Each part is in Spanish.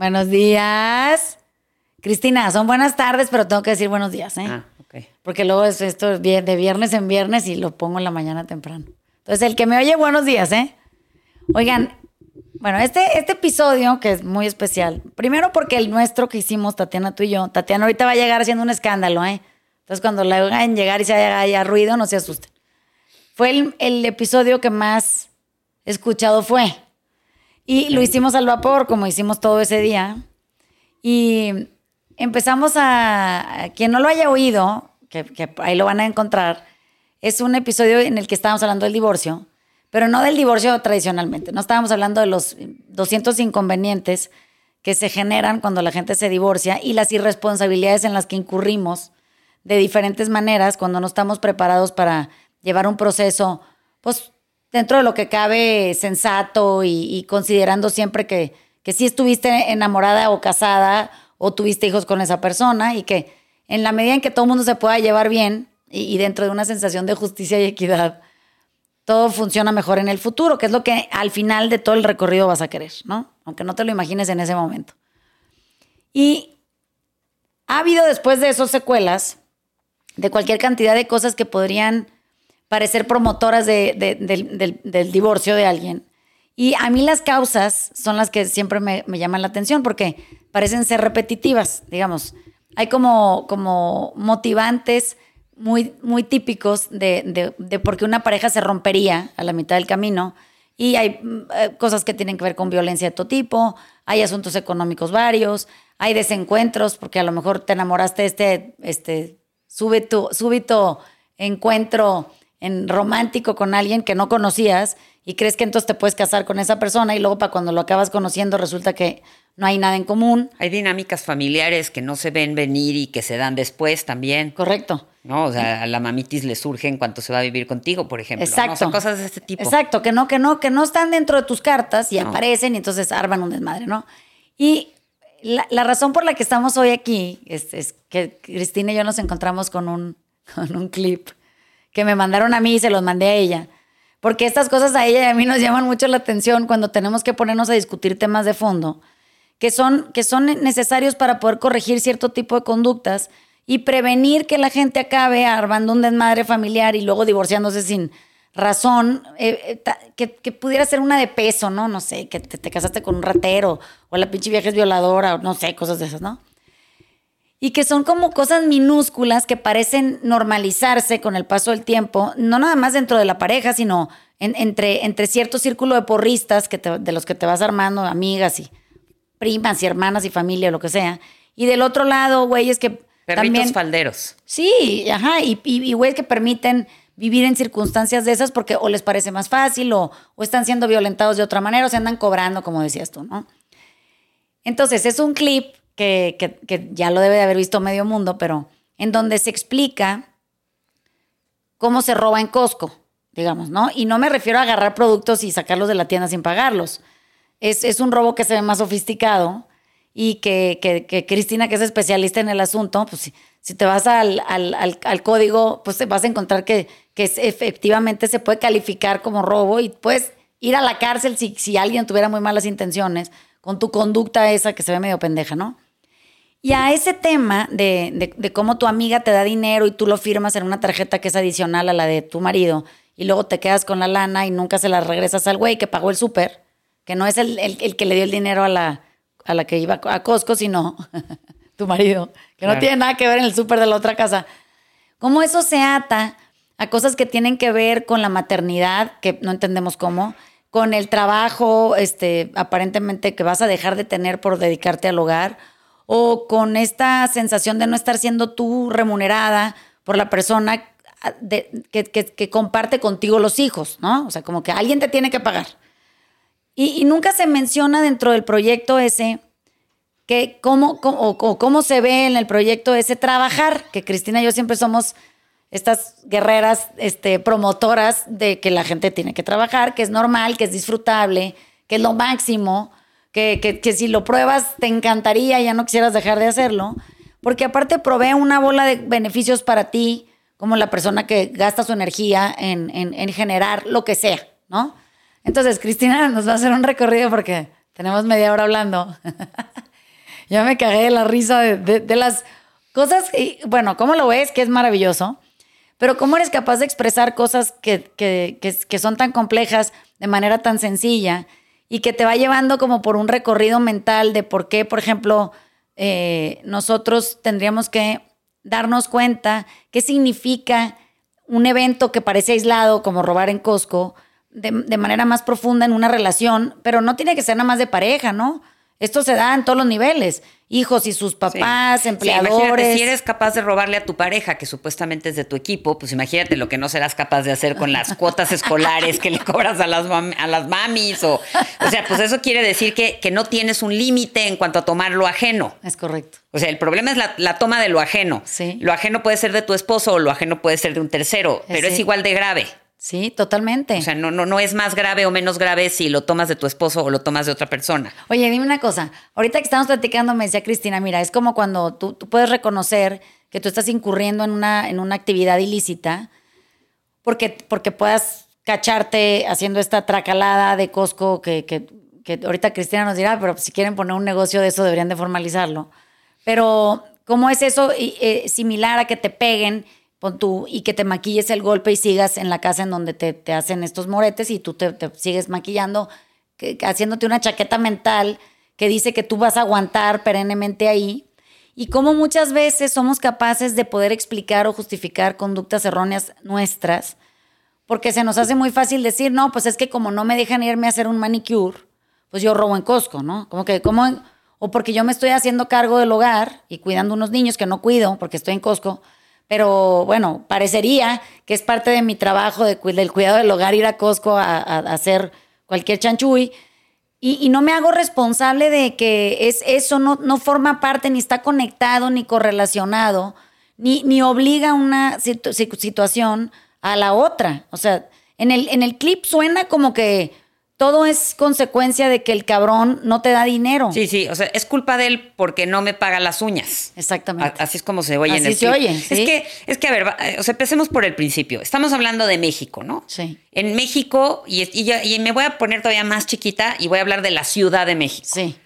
Buenos días. Cristina, son buenas tardes, pero tengo que decir buenos días, ¿eh? Ah, ok. Porque luego es esto de viernes en viernes y lo pongo en la mañana temprano. Entonces, el que me oye, buenos días, ¿eh? Oigan, bueno, este, este episodio que es muy especial, primero porque el nuestro que hicimos, Tatiana, tú y yo, Tatiana ahorita va a llegar haciendo un escándalo, ¿eh? Entonces, cuando la hagan llegar y se haya, haya ruido, no se asusten. Fue el, el episodio que más escuchado fue. Y lo hicimos al vapor, como hicimos todo ese día. Y empezamos a, a quien no lo haya oído, que, que ahí lo van a encontrar, es un episodio en el que estábamos hablando del divorcio, pero no del divorcio tradicionalmente, no estábamos hablando de los 200 inconvenientes que se generan cuando la gente se divorcia y las irresponsabilidades en las que incurrimos de diferentes maneras cuando no estamos preparados para llevar un proceso, pues dentro de lo que cabe sensato y, considerando siempre que, que sí estuviste enamorada o casada o tuviste hijos con esa persona y que en la medida en que todo el mundo se pueda llevar bien y, dentro de una sensación de justicia y equidad, todo funciona mejor en el futuro, que es lo que al final de todo el recorrido vas a querer, ¿no? Aunque no te lo imagines en ese momento. Y ha habido después de esos secuelas de cualquier cantidad de cosas que podrían parecer promotoras de- de- del, divorcio de alguien. Y a mí las causas son las que siempre me, llaman la atención porque parecen ser repetitivas, digamos. Hay como, motivantes muy, típicos de, de, por qué una pareja se rompería a la mitad del camino. Y hay mm, eh, cosas que tienen que ver con violencia de todo tipo, hay asuntos económicos varios, hay desencuentros, porque a lo mejor te enamoraste de este, este súbito encuentro en romántico con alguien que no conocías y crees que entonces te puedes casar con esa persona y luego para cuando lo acabas conociendo resulta que no hay nada en común. Hay dinámicas familiares que no se ven venir y que se dan después también. Correcto. ¿No? O sea, a la mamitis le surge en cuanto se va a vivir contigo, por ejemplo. ¿no? Exacto. O sea, cosas de este tipo. Exacto, que no, que no, que no están dentro de tus cartas y No. aparecen y entonces arman un desmadre, ¿no? Y la, la razón por la que estamos hoy aquí es, es que Cristina y yo nos encontramos con un, con un clip que me mandaron a mí y se los mandé a ella. Porque estas cosas a ella y a mí nos llaman mucho la atención cuando tenemos que ponernos a discutir temas de fondo que son, que son necesarios para poder corregir cierto tipo de conductas y prevenir que la gente acabe armando un desmadre familiar y luego divorciándose sin razón, eh, eh, que, que pudiera ser una de peso, ¿no? No sé, que te, te casaste con un ratero o la pinche vieja es violadora o no sé, cosas de esas, ¿no? Y que son como cosas minúsculas que parecen normalizarse con el paso del tiempo, no nada más dentro de la pareja, sino en- entre, entre cierto círculo de porristas que te- de los que te vas armando, amigas y primas y hermanas y familia, lo que sea. Y del otro lado, güeyes que Perritos también... falderos. Sí, ajá, y, y, y güeyes que permiten vivir en circunstancias de esas porque o les parece más fácil o, o están siendo violentados de otra manera o se andan cobrando, como decías tú, ¿no? Entonces, es un clip que, ya lo debe de haber visto medio mundo, pero en donde se explica cómo se roba en Costco, digamos, ¿no? Y no me refiero a agarrar productos y sacarlos de la tienda sin pagarlos. Es, es un robo que se ve más sofisticado y que, que- Cristina, que es especialista en el asunto, pues si, si te vas al, al- al- código, pues vas a encontrar que, que efectivamente se puede calificar como robo y puedes ir a la cárcel si, si alguien tuviera muy malas intenciones con tu conducta esa que se ve medio pendeja, ¿no? Y a ese tema de, de- de cómo tu amiga te da dinero y tú lo firmas en una tarjeta que es adicional a la de tu marido y luego te quedas con la lana y nunca se la regresas al güey que pagó el súper, que no es el, el- el que le dio el dinero a la, a la que iba a Costco, sino tu marido, que no tiene nada que ver en el súper de la otra casa. Cómo eso se ata a cosas que tienen que ver con la maternidad, que no entendemos cómo, con el trabajo, este, aparentemente que vas a dejar de tener por dedicarte al hogar, o con esta sensación de no estar siendo tú remunerada por la persona ah, de- que, que- comparte contigo los hijos, ¿no? O sea, como que alguien te tiene que pagar. Y, nunca se menciona dentro del proyecto ese que cómo, cómo- cómo se ve en el proyecto ese trabajar, que Cristina y yo siempre somos estas guerreras este, promotoras de que la gente tiene que trabajar, que es normal, que es disfrutable, que es lo máximo, que, que- que si lo pruebas te encantaría, ya no quisieras dejar de hacerlo, porque aparte provee una bola de beneficios para ti, como la persona que gasta su energía en, en- en generar lo que sea, ¿no? Entonces, Cristina nos va a hacer un recorrido porque tenemos media hora hablando. Ya me cagué de la risa de, de- de las cosas. y, bueno, ¿cómo lo ves? Que es maravilloso. Pero ¿cómo eres capaz de expresar cosas que, que- que- que son tan complejas de manera tan sencilla y que te va llevando como por un recorrido mental de por qué, por ejemplo, eh, nosotros tendríamos que darnos cuenta qué significa un evento que parece aislado, como robar en Costco, de, de manera más profunda en una relación, pero no tiene que ser nada más de pareja, ¿no? Esto se da en todos los niveles, hijos y sus papás, Sí. Sí, empleadores. imagínate, si eres capaz de robarle a tu pareja, que supuestamente es de tu equipo, pues imagínate lo que no serás capaz de hacer con las cuotas escolares que le cobras a las, a las mamis. O, o sea, pues eso quiere decir que, que no tienes un límite en cuanto a tomar lo ajeno. Es correcto. O sea, el problema es la, la toma de lo ajeno. Sí. Lo ajeno puede ser de tu esposo o lo ajeno puede ser de un tercero, pero es igual de grave. Sí, totalmente. O sea, no, no, no es más grave o menos grave si lo tomas de tu esposo o lo tomas de otra persona. Oye, dime una cosa. Ahorita que estamos platicando, me decía Cristina, mira, es como cuando tú, tú puedes reconocer que tú estás incurriendo en una, en una actividad ilícita porque, porque puedas cacharte haciendo esta tracalada de Costco que, que, que ahorita Cristina nos dirá, pero si quieren poner un negocio de eso deberían de formalizarlo. Pero, ¿cómo es eso eh, similar a que te peguen y que te maquilles el golpe y sigas en la casa en donde te, te hacen estos moretes y tú te, te sigues maquillando, haciéndote una chaqueta mental que dice que tú vas a aguantar perennemente ahí? Y cómo muchas veces somos capaces de poder explicar o justificar conductas erróneas nuestras, porque se nos hace muy fácil decir, no, pues es que como no me dejan irme a hacer un manicure, pues yo robo en Costco, ¿no? Como que, como, o porque yo me estoy haciendo cargo del hogar y cuidando unos niños que no cuido porque estoy en Costco, pero bueno, parecería que es parte de mi trabajo de, del cuidado del hogar ir a Costco a, hacer cualquier chanchuy. Y, no me hago responsable de que es, eso no, no forma parte, ni está conectado, ni correlacionado, ni, ni obliga una situ- situ- situación a la otra. O sea, en el, en el clip suena como que todo es consecuencia de que el cabrón no te da dinero. Sí, sí, o sea, es culpa de él porque no me paga las uñas. Exactamente. A- Así es como se oye en el se clip. oye, Es ¿sí? que, es que, a ver, va- eh, o sea, empecemos por el principio. Estamos hablando de México, ¿no? Sí. En México, y, y y me voy a poner todavía más chiquita y voy a hablar de la Ciudad de México. Sí,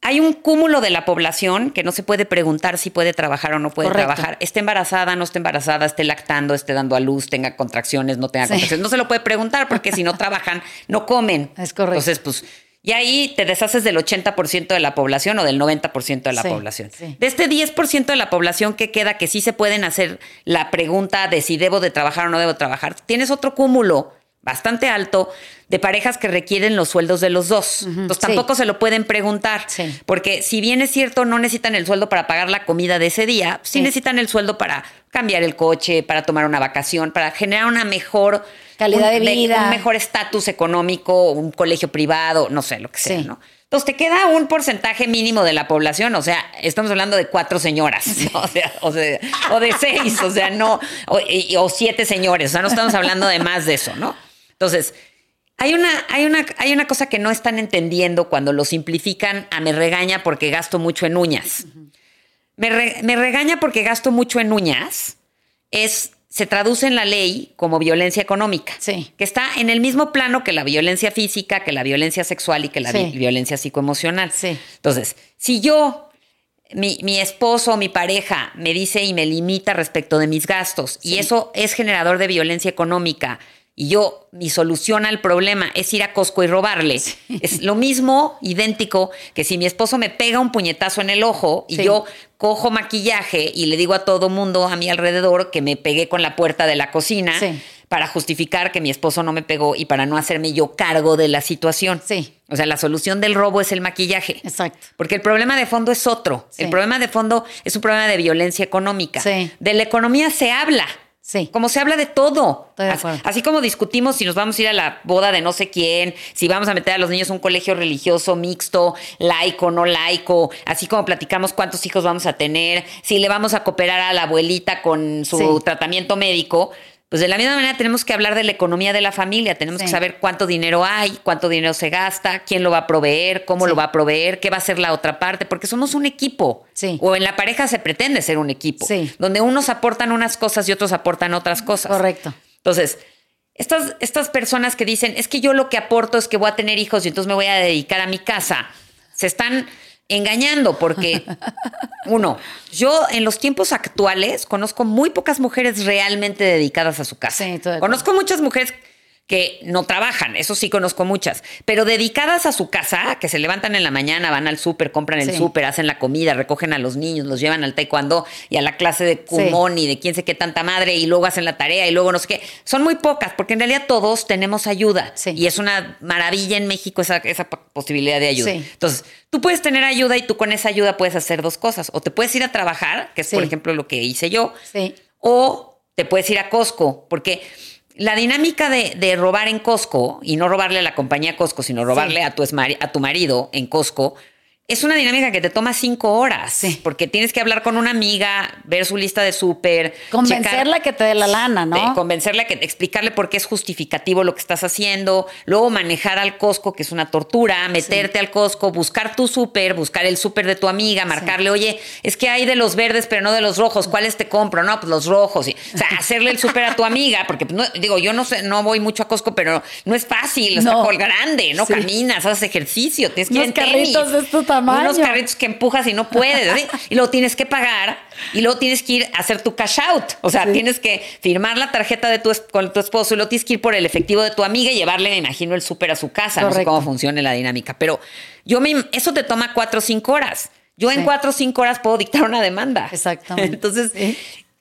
Hay un cúmulo de la población que no se puede preguntar si puede trabajar o no puede Correcto. trabajar. Esté embarazada, no esté embarazada, esté lactando, esté dando a luz, tenga contracciones, no tenga Sí. contracciones. No se lo puede preguntar porque si no trabajan, no comen. Es correcto. Entonces, pues, y ahí te deshaces del 80% de la población o del 90% de la Sí, población. sí. De este 10% de la población que queda que sí se pueden hacer la pregunta de si debo de trabajar o no debo trabajar, tienes otro cúmulo bastante alto de parejas que requieren los sueldos de los dos. Entonces sí. tampoco se lo pueden preguntar. Sí. Porque si bien es cierto, no necesitan el sueldo para pagar la comida de ese día, sí, Sí. necesitan el sueldo para cambiar el coche, para tomar una vacación, para generar una mejor Calidad un- de vida. un mejor estatus económico, un colegio privado, no sé, lo que sea. ¿no? Entonces te queda un porcentaje mínimo de la población, o sea, estamos hablando de cuatro señoras, ¿no? o, sea, o, sea, o de seis, o sea, no, o, y- o siete señores, o sea, no estamos hablando de más de eso, ¿no? Entonces, hay una, hay, una, hay una cosa que no están entendiendo cuando lo simplifican a me regaña porque gasto mucho en uñas. me, re- me regaña porque gasto mucho en uñas. Es, se traduce en la ley como violencia económica. Sí. Que está en el mismo plano que la violencia física, que la violencia sexual y que la Sí. vi- violencia psicoemocional. Sí. Entonces, si yo, mi, mi esposo o mi pareja me dice y me limita respecto de mis gastos y eso es generador de violencia económica y yo, mi solución al problema es ir a Costco y robarle, es lo mismo, idéntico, que si mi esposo me pega un puñetazo en el ojo y Sí. yo cojo maquillaje y le digo a todo mundo a mi alrededor que me pegué con la puerta de la cocina Sí. para justificar que mi esposo no me pegó y para no hacerme yo cargo de la situación. Sí. O sea, la solución del robo es el maquillaje. Exacto. Porque el problema de fondo es otro. El problema de fondo es un problema de violencia económica. Sí. De la economía se habla. Sí. Como se habla de todo. Estoy de. Así, como discutimos si nos vamos a ir a la boda de no sé quién, si vamos a meter a los niños a un colegio religioso mixto, laico, no laico, así como platicamos cuántos hijos vamos a tener, si le vamos a cooperar a la abuelita con su Sí. tratamiento médico. Pues de la misma manera tenemos que hablar de la economía de la familia, tenemos Sí. que saber cuánto dinero hay, cuánto dinero se gasta, quién lo va a proveer, cómo Sí. lo va a proveer, qué va a hacer la otra parte, porque somos un equipo. Sí. O en la pareja se pretende ser un equipo, Sí. donde unos aportan unas cosas y otros aportan otras cosas. Correcto. Entonces, estas, estas personas que dicen, es que yo lo que aporto es que voy a tener hijos y entonces me voy a dedicar a mi casa, se están engañando, porque uno, yo en los tiempos actuales conozco muy pocas mujeres realmente dedicadas a su casa. Sí, conozco muchas mujeres que no trabajan, eso sí conozco muchas, pero dedicadas a su casa, que se levantan en la mañana, van al súper, compran el Sí. súper, hacen la comida, recogen a los niños, los llevan al taekwondo y a la clase de kumon y de quién sé qué tanta madre y luego hacen la tarea y luego no sé qué. Son muy pocas, porque en realidad todos tenemos ayuda Sí. y es una maravilla en México esa, esa posibilidad de ayuda. Sí. Entonces, tú puedes tener ayuda y tú con esa ayuda puedes hacer dos cosas. O te puedes ir a trabajar, que es por ejemplo lo que hice yo, Sí. o te puedes ir a Costco, porque la dinámica de, de robar en Costco, y no robarle a la compañía Costco, sino robarle Sí. a, tu a tu marido en Costco, es una dinámica que te toma cinco horas, Sí. porque tienes que hablar con una amiga, ver su lista de súper, Convencerla checar- que te dé la lana, ¿no? convencerla que explicarle por qué es justificativo lo que estás haciendo, luego manejar al Costco, que es una tortura, meterte al Costco, buscar tu súper, buscar el súper de tu amiga, marcarle, oye, es que hay de los verdes, pero no de los rojos, ¿cuáles te compro? No, pues los rojos. O sea, hacerle el súper a tu amiga, porque pues, no, digo, yo no sé, no voy mucho a Costco, pero no es fácil, está No. grande, no caminas, haces ejercicio, tienes que ir en tenis. de tamaño. Unos carritos que empujas y no puedes, ¿sí? y luego tienes que pagar y luego tienes que ir a hacer tu cash out, o sea, Sí. tienes que firmar la tarjeta de tu con tu esposo y luego tienes que ir por el efectivo de tu amiga y llevarle, me imagino, el súper a su casa, no sé cómo funcione la dinámica, pero yo me, eso te toma cuatro o cinco horas. Yo en Sí. cuatro o cinco horas puedo dictar una demanda. Exactamente. Entonces, Sí.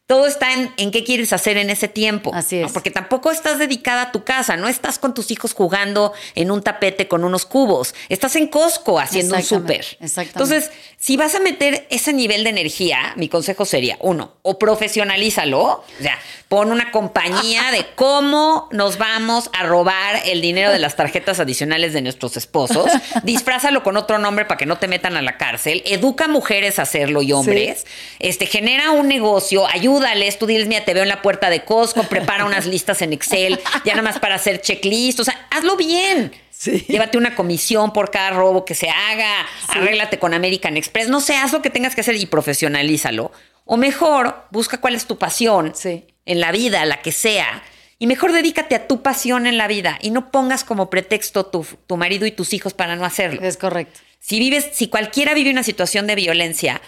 Todo está en, en qué quieres hacer en ese tiempo. Así ¿no? es. Porque tampoco estás dedicada a tu casa, no estás con tus hijos jugando en un tapete con unos cubos. Estás en Costco haciendo un súper. exactamente. Entonces, si vas a meter ese nivel de energía, mi consejo sería, uno, o profesionalízalo, o sea, pon una compañía de cómo nos vamos a robar el dinero de las tarjetas adicionales de nuestros esposos, disfrázalo con otro nombre para que no te metan a la cárcel, educa a mujeres a hacerlo y hombres, este, genera un negocio, ayúdales, tú diles, mira, te veo en la puerta de Costco, prepara unas listas en Excel, ya nada más para hacer checklist, o sea, hazlo bien. Sí. Llévate una comisión por cada robo que se haga, arréglate con American Express, no sé, haz lo que tengas que hacer y profesionalízalo. O mejor, busca cuál es tu pasión Sí. en la vida, la que sea. Y mejor dedícate a tu pasión en la vida y no pongas como pretexto tu, tu marido y tus hijos para no hacerlo. Es correcto. Si vives, si cualquiera vive una situación de violencia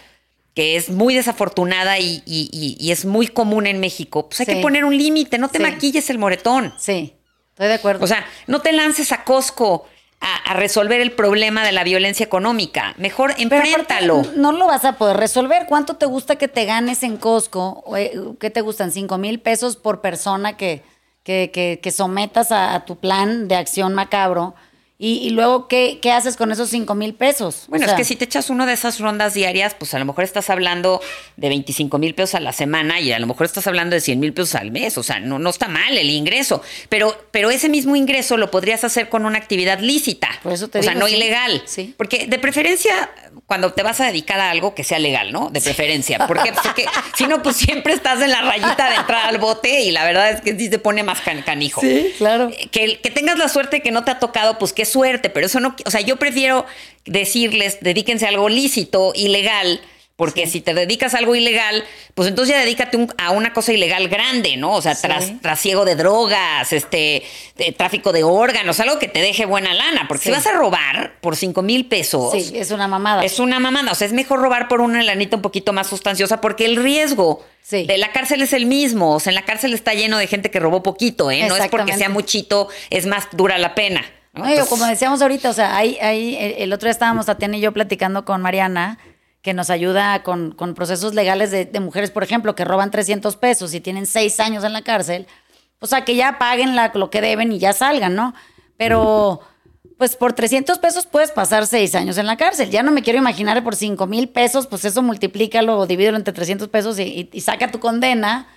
que es muy desafortunada y, y- y- y es muy común en México, pues hay Sí. que poner un límite, no te Sí. maquilles el moretón. Sí, estoy de acuerdo. O sea, no te lances a Costco a, a resolver el problema de la violencia económica. Mejor enfréntalo. no lo vas a poder resolver. ¿Cuánto te gusta que te ganes en Costco? Eh, ¿Qué te gustan? ¿Cinco mil pesos por persona que, que, que- que sometas a, a tu plan de acción macabro? Y, y luego, ¿qué, qué haces con esos cinco mil pesos? O Bueno, sea, es que si te echas uno de esas rondas diarias, pues a lo mejor estás hablando de 25 mil pesos a la semana y a lo mejor estás hablando de 100 mil pesos al mes. O sea, no, no está mal el ingreso. Pero, pero ese mismo ingreso lo podrías hacer con una actividad lícita. Por eso te o sea, no sí. ilegal. Sí. Porque de preferencia, cuando te vas a dedicar a algo que sea legal, ¿no? De preferencia. Porque, porque si no, pues siempre estás en la rayita de entrar al bote y la verdad es que sí se pone más can- canijo. Sí, claro. Que, que tengas la suerte que no te ha tocado, pues qué suerte, pero eso no, o sea, yo prefiero decirles, dedíquense a algo lícito, ilegal, porque si te dedicas a algo ilegal, pues entonces ya dedícate un- a una cosa ilegal grande, ¿no? O sea, Sí. tras, trasiego de drogas, este, de tráfico de órganos, algo que te deje buena lana, porque Sí. si vas a robar por cinco mil pesos, Sí, es una mamada. es una mamada. O sea, es mejor robar por una lanita un poquito más sustanciosa porque el riesgo de la cárcel es el mismo. O sea, en la cárcel está lleno de gente que robó poquito, ¿eh? No es porque sea muchito, es más dura la pena. ¿no? Entonces, como decíamos ahorita, o sea, ahí, ahí el, el otro día estábamos Tatiana y yo platicando con Mariana, que nos ayuda con, con procesos legales de, mujeres, por ejemplo, que roban 300 pesos y tienen seis años en la cárcel, o sea, que ya paguen lo que deben y ya salgan, ¿no? Pero, pues por 300 pesos puedes pasar seis años en la cárcel. Ya no me quiero imaginar por 5 mil pesos, pues eso multiplícalo o divídelo entre 300 pesos y, y- y saca tu condena.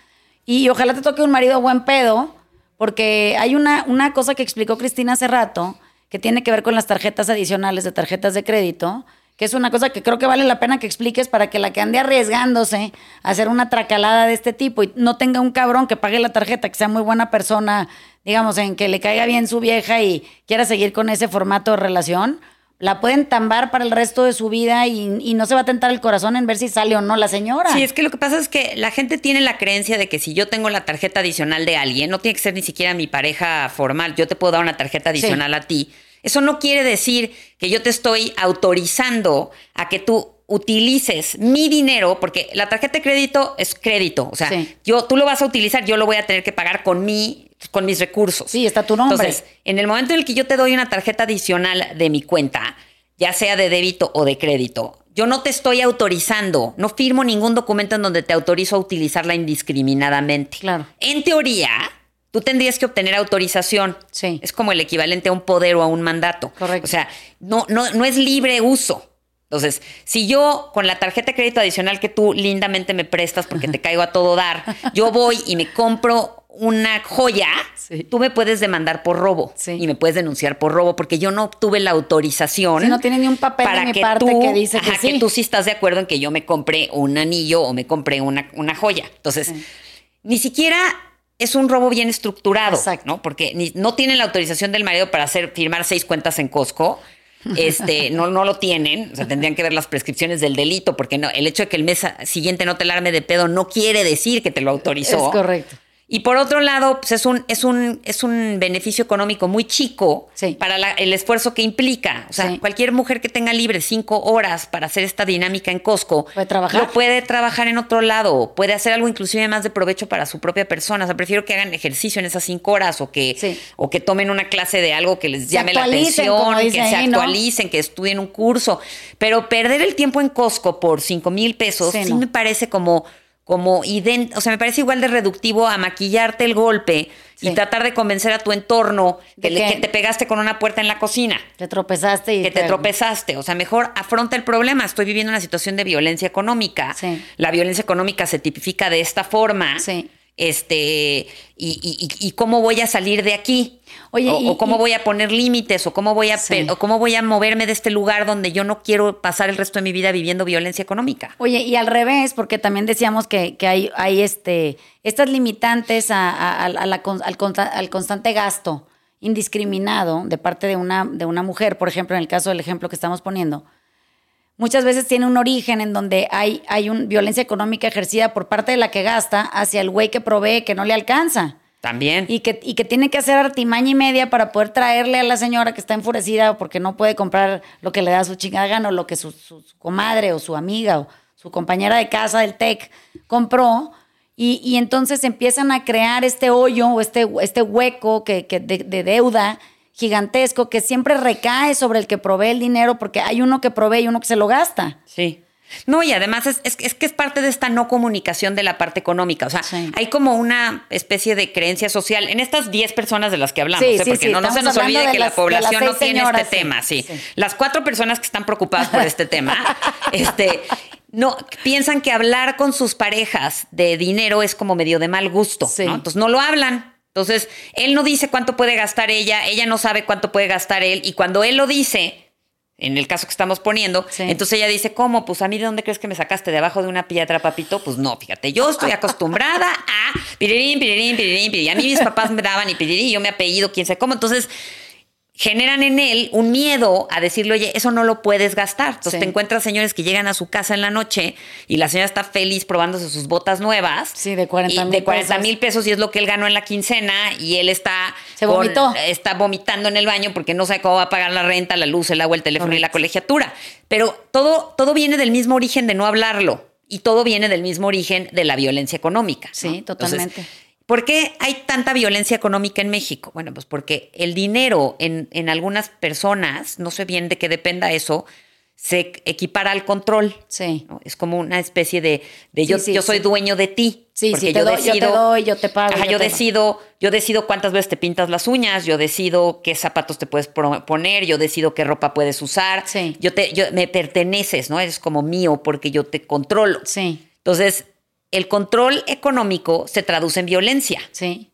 Y ojalá te toque un marido buen pedo, porque hay una, una cosa que explicó Cristina hace rato, que tiene que ver con las tarjetas adicionales de tarjetas de crédito, que es una cosa que creo que vale la pena que expliques para que la que ande arriesgándose a hacer una tracalada de este tipo y no tenga un cabrón que pague la tarjeta, que sea muy buena persona, digamos, en que le caiga bien su vieja y quiera seguir con ese formato de relación, la pueden tambar para el resto de su vida y, y no se va a tentar el corazón en ver si sale o no la señora. Sí, es que lo que pasa es que la gente tiene la creencia de que si yo tengo la tarjeta adicional de alguien, no tiene que ser ni siquiera mi pareja formal, yo te puedo dar una tarjeta adicional a ti. Eso no quiere decir que yo te estoy autorizando a que tú utilices mi dinero, porque la tarjeta de crédito es crédito, o sea, Sí. yo, tú lo vas a utilizar, yo lo voy a tener que pagar con mi, con mis recursos. Sí, está tu nombre. Entonces, en el momento en el que yo te doy una tarjeta adicional de mi cuenta, ya sea de débito o de crédito, yo no te estoy autorizando, no firmo ningún documento en donde te autorizo a utilizarla indiscriminadamente. Claro. En teoría, tú tendrías que obtener autorización. Sí. Es como el equivalente a un poder o a un mandato. Correcto. O sea, no, no, no es libre uso. Entonces, si yo con la tarjeta de crédito adicional que tú lindamente me prestas porque te caigo a todo dar, yo voy y me compro una joya, Sí. tú me puedes demandar por robo Sí. y me puedes denunciar por robo porque yo no obtuve la autorización. Sí, no tiene ni un papel de mi parte tú, que dice que ajá, sí. tú sí estás de acuerdo en que yo me compré un anillo o me compré una, una joya. Entonces, ni siquiera es un robo bien estructurado, Exacto. ¿no? Porque ni- no tienen la autorización del marido para hacer firmar seis cuentas en Costco. Este, no, no lo tienen, o sea, tendrían que ver las prescripciones del delito, porque no, el hecho de que el mes siguiente no te la arme de pedo no quiere decir que te lo autorizó. Es correcto. Y por otro lado, pues es un, es un, es un beneficio económico muy chico Sí. para la- el esfuerzo que implica. O sea, Sí. cualquier mujer que tenga libre cinco horas para hacer esta dinámica en Costco, Puede trabajar. lo puede trabajar en otro lado, puede hacer algo inclusive más de provecho para su propia persona. O sea, prefiero que hagan ejercicio en esas cinco horas o que, Sí. o que tomen una clase de algo que les llame la atención, que se actualicen, que estudien un curso. Pero perder el tiempo en Costco por cinco mil pesos Sí, sí no. me parece como como ident o sea, me parece igual de reductivo a maquillarte el golpe Sí. y tratar de convencer a tu entorno que, le- que- te pegaste con una puerta en la cocina, Te tropezaste y que te tropezaste. O sea, mejor afronta el problema. Estoy viviendo una situación de violencia económica. Sí. La violencia económica se tipifica de esta forma. Sí. Este, y, y- y- y cómo voy a salir de aquí. Oye, o, y- o cómo y- voy a poner límites, o cómo voy a Sí. o cómo voy a moverme de este lugar donde yo no quiero pasar el resto de mi vida viviendo violencia económica. Oye, y al revés, porque también decíamos que, que hay, hay este, estas limitantes a- a- a- a la al, consta- al constante gasto indiscriminado de parte de una, de una mujer, por ejemplo, en el caso del ejemplo que estamos poniendo, muchas veces tiene un origen en donde hay, hay un, violencia económica ejercida por parte de la que gasta hacia el güey que provee que no le alcanza. También. Y que, y que tiene que hacer artimaña y media para poder traerle a la señora que está enfurecida porque no puede comprar lo que le da su chingada gana o lo que su, su- su comadre o su amiga o su compañera de casa del TEC compró. Y, y entonces empiezan a crear este hoyo o este, este hueco que, que de, de deuda gigantesco que siempre recae sobre el que provee el dinero porque hay uno que provee y uno que se lo gasta. Sí. No, y además es, es, es que es parte de esta no comunicación de la parte económica. O sea, Sí. hay como una especie de creencia social en estas 10 personas de las que hablamos, Sí, ¿eh? porque sí, no, no se nos olvide que la población no tiene señoras, este tema, sí. Las cuatro personas que están preocupadas por este tema, este, no, piensan que hablar con sus parejas de dinero es como medio de mal gusto. ¿no? Entonces no lo hablan. Entonces, él no dice cuánto puede gastar ella, ella no sabe cuánto puede gastar él, y cuando él lo dice, en el caso que estamos poniendo, Sí. entonces ella dice, ¿cómo? Pues a mí de dónde crees que me sacaste de abajo de una piedra, papito? Pues no, fíjate, yo estoy acostumbrada a pirirín, pirirín, pirirín, pirirín. A mí mis papás me daban y pirirín, y yo me apellido, quién sabe cómo. Entonces, generan en él un miedo a decirle, oye, eso no lo puedes gastar. Entonces Sí. te encuentras señores que llegan a su casa en la noche y la señora está feliz probándose sus botas nuevas. Sí, de 40 y mil De 40 pesos. mil pesos y es lo que él ganó en la quincena y él está... Se vomitó. está vomitando en el baño porque no sabe cómo va a pagar la renta, la luz, el agua, el teléfono y la colegiatura. Pero todo, todo viene del mismo origen de no hablarlo y todo viene del mismo origen de la violencia económica. ¿no? Sí, totalmente. Entonces, ¿Por qué hay tanta violencia económica en México? Bueno, pues porque el dinero en, en algunas personas, no sé bien de qué dependa eso, se equipara al control. Sí. ¿no? Es como una especie de, yo, sí, yo soy sí. dueño de ti. Sí, porque sí, te doy- yo te doy, yo te pago, Ajá, yo yo, te- decido, yo decido cuántas veces te pintas las uñas, yo decido qué zapatos te puedes poner, yo decido qué ropa puedes usar. Sí. Yo te, yo, me perteneces, ¿no? Eres como mío porque yo te controlo. Sí, Entonces, el control económico se traduce en violencia. sí.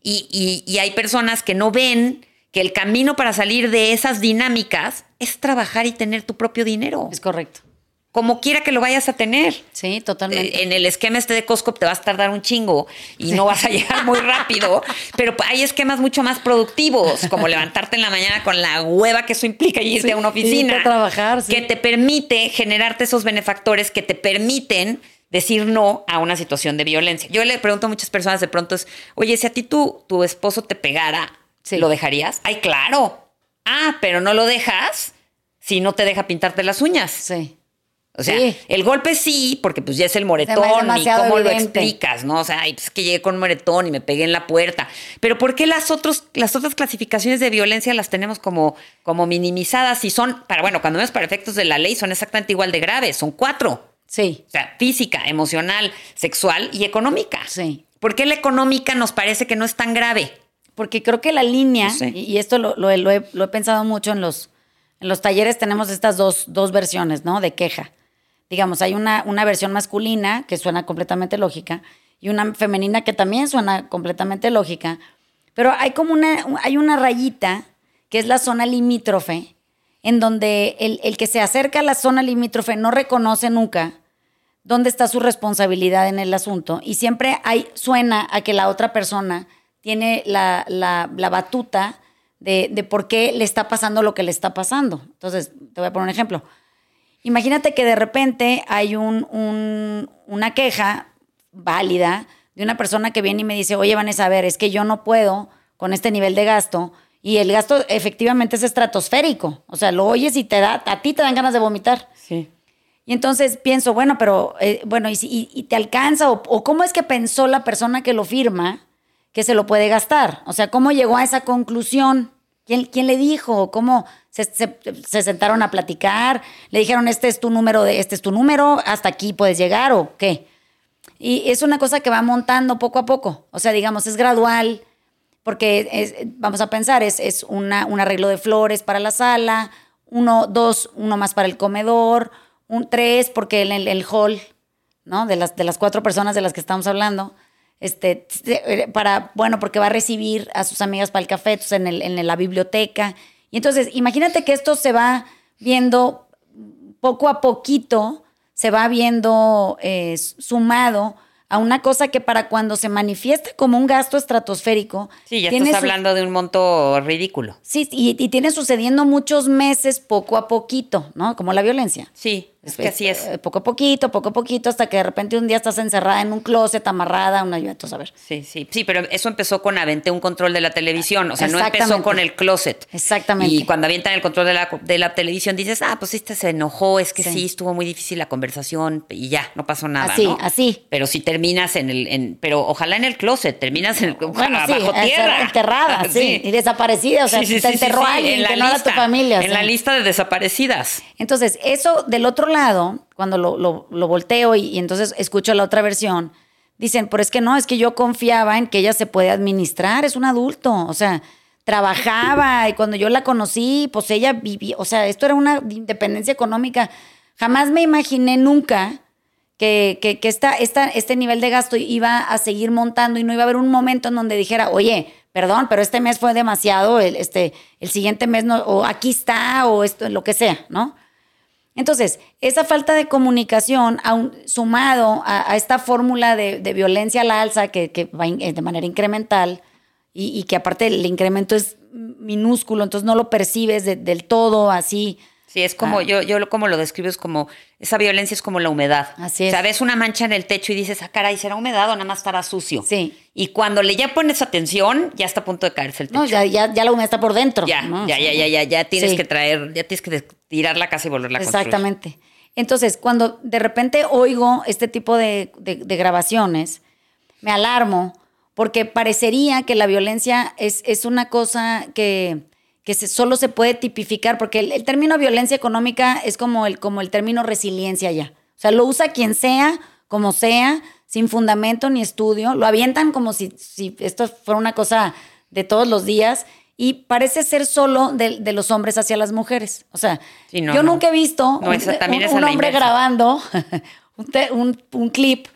Y, y- y hay personas que no ven que el camino para salir de esas dinámicas es trabajar y tener tu propio dinero, Es correcto. Como quiera que lo vayas a tener. Sí, totalmente. Eh, En el esquema este de Costco te vas a tardar un chingo y no vas a llegar muy rápido, pero hay esquemas mucho más productivos, como levantarte en la mañana con la hueva que eso implica y irte Sí, a una oficina. a trabajar, sí. Que te permite generarte esos benefactores que te permiten decir no a una situación de violencia. Yo le pregunto a muchas personas de pronto es, oye, si a ti tu, tu esposo te pegara, Sí. ¿lo dejarías? Ay, claro. Ah, pero no lo dejas si no te deja pintarte las uñas. Sí. O sea, Sí. el golpe sí, porque pues ya es el moretón y cómo lo explicas, ¿no? O sea, ay, pues es que llegué con un moretón y me pegué en la puerta. Pero ¿por qué las, otros, las otras clasificaciones de violencia las tenemos como, como minimizadas y son, para, bueno, cuando menos para efectos de la ley, son exactamente igual de graves, son cuatro. Sí. O sea, física, emocional, sexual y económica. Sí. ¿Por qué la económica nos parece que no es tan grave? Porque creo que la línea, No sé. y y esto lo, lo he, lo he- lo he pensado mucho en los, en los talleres, tenemos estas dos, dos versiones, ¿no? De queja. Digamos, hay una, una versión masculina que suena completamente lógica y una femenina que también suena completamente lógica, pero hay como una, hay una rayita que es la zona limítrofe, en donde el, el que se acerca a la zona limítrofe no reconoce nunca dónde está su responsabilidad en el asunto y siempre hay, suena a que la otra persona tiene la, la- la batuta de, de por qué le está pasando lo que le está pasando. Entonces, te voy a poner un ejemplo. Imagínate que de repente hay un, un- una queja válida de una persona que viene y me dice, oye, Vanessa, a ver, es que yo no puedo con este nivel de gasto. Y el gasto efectivamente es estratosférico. O sea, lo oyes y te da, a ti te dan ganas de vomitar. Sí. Y entonces pienso, bueno, pero, eh, bueno, ¿y, si- y- y te alcanza? O, o cómo es que pensó la persona que lo firma que se lo puede gastar? O sea, ¿cómo llegó a esa conclusión? ¿Quién, quién le dijo? ¿Cómo se, se- se sentaron a platicar? ¿Le dijeron, este es tu número, de, este es tu número, hasta aquí puedes llegar o qué? Y es una cosa que va montando poco a poco. O sea, digamos, es gradual, porque vamos a pensar, es, es una, un arreglo de flores para la sala, uno, dos, uno más para el comedor, un tres, porque el, el, hall, ¿no? De las, de las cuatro personas de las que estamos hablando, este, t- para, bueno, porque va a recibir a sus amigas para el café, en, el, en la biblioteca. Y entonces, imagínate que esto se va viendo poco a poquito se va viendo eh, sumado a una cosa que para cuando se manifiesta como un gasto estratosférico. Sí, ya estás hablando de un monto ridículo. Sí, y, y tiene sucediendo muchos meses poco a poquito, ¿no? Como la violencia. Sí, es que así es. eh, Poco a poquito, poco a poquito, hasta que de repente un día estás encerrada en un closet, amarrada, una lluvia, a ver. Sí, sí, sí, pero eso empezó con aventé un control de la televisión, o sea, no empezó con el closet. Exactamente. Y cuando avientan el control de la, de la televisión dices, ah, pues este se enojó, es que sí. Sí. estuvo muy difícil la conversación y ya, no pasó nada, Así, ¿no? así. Pero si terminas en el, en, pero ojalá en el closet, terminas en el, Bueno, sí, bajo tierra. enterrada, sí, y desaparecida, o sea, te enterró alguien que no era tu familia, En la lista de desaparecidas. Entonces, eso del otro lado, cuando lo, volteo y, entonces escucho la otra versión, dicen, pero es que no, es que yo confiaba en que ella se puede administrar, es un adulto, o sea, trabajaba y cuando yo la conocí, pues ella vivía, o sea, esto era una independencia económica. Jamás me imaginé nunca que, que, que esta, esta, este nivel de gasto iba a seguir montando y no iba a haber un momento en donde dijera, oye, perdón, pero este mes fue demasiado, el, este, el siguiente mes no, o aquí está, o esto, lo que sea, ¿no? Entonces, esa falta de comunicación, aun- sumado a, a esta fórmula de, violencia al alza que, va eh, de manera incremental y, que aparte el incremento es minúsculo, entonces no lo percibes de- del todo así. Sí, es como, Ah. yo, yo como lo describo, es como, esa violencia es como la humedad. Así es. O sea, ves una mancha en el techo y dices, ah, caray, ¿será humedad o nada más estará sucio? Sí. Y cuando le ya pones atención, ya está a punto de caerse el techo. No, ya, ya, ya la humedad está por dentro. ya, ¿no? ya, ya, ya, ya, ya tienes sí. que traer, ya tienes que tirar la casa y volverla a construir. Exactamente. Entonces, cuando de repente oigo este tipo de, de- de grabaciones, me alarmo porque parecería que la violencia es, es una cosa que, que se- solo se puede tipificar, porque el, el término violencia económica es como el, como el término resiliencia ya. O sea, lo usa quien sea, como sea, sin fundamento ni estudio, lo avientan como si, si esto fuera una cosa de todos los días y parece ser solo de, de los hombres hacia las mujeres. O sea, Sí, no, yo no. nunca he visto No, un, un- un hombre grabando un- un clip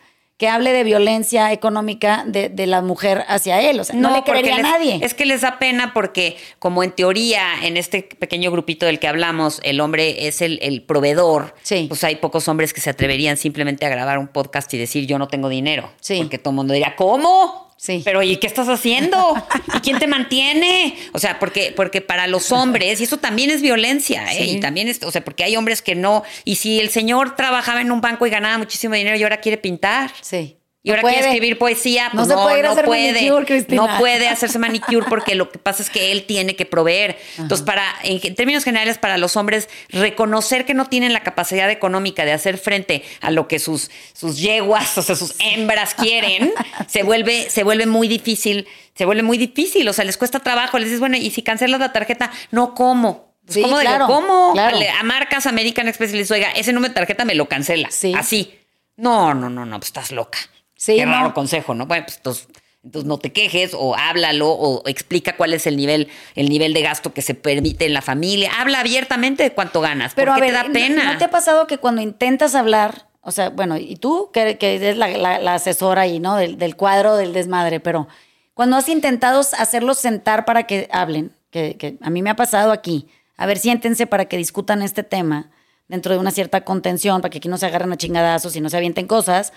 que hable de violencia económica de, de la mujer hacia él. O sea, no, le porque creería a nadie. Es que les da pena porque, como en teoría, en este pequeño grupito del que hablamos, el hombre es el, el proveedor. Sí. Pues hay pocos hombres que se atreverían simplemente a grabar un podcast y decir yo no tengo dinero. Sí. Porque todo el mundo diría, ¿cómo? Sí. Pero ¿y qué estás haciendo? ¿Y quién te mantiene? O sea, porque, porque para los hombres, y eso también es violencia, ¿eh? Sí. Y también es, o sea, porque hay hombres que no. Y si el señor trabajaba en un banco y ganaba muchísimo dinero y ahora quiere pintar. Sí. Y ahora puede. quiere escribir poesía, No pues se no, puede ir a no hacer puede. manicure, Cristina. No puede hacerse manicure porque lo que pasa es que él tiene que proveer. Entonces, para, en, términos generales, para los hombres, reconocer que no tienen la capacidad económica de hacer frente a lo que sus, sus yeguas, o sea, sus hembras quieren, se vuelve, se vuelve muy difícil, se vuelve muy difícil. O sea, les cuesta trabajo. Les dices, bueno, y si cancelas la tarjeta, no como. Pues, Sí, ¿Cómo digo? claro, ¿Cómo? claro. A marcas American Express y les digo, oiga, ese número de tarjeta me lo cancela. Sí. Así. No, no, no, no, pues estás loca. Sí, Qué raro no. consejo, ¿no? Bueno, pues entonces, entonces no te quejes o háblalo o explica cuál es el nivel, el nivel de gasto que se permite en la familia. Habla abiertamente de cuánto ganas. Pero ¿Por a ver, te da ¿no- pena? ¿no te ha pasado que cuando intentas hablar, o sea, bueno, y tú que, que eres la, la- la asesora ahí, ¿no? Del, del cuadro del desmadre, pero cuando has intentado hacerlos sentar para que hablen, que, que a mí me ha pasado aquí, a ver, siéntense para que discutan este tema dentro de una cierta contención, para que aquí no se agarren a chingadazos y no se avienten cosas,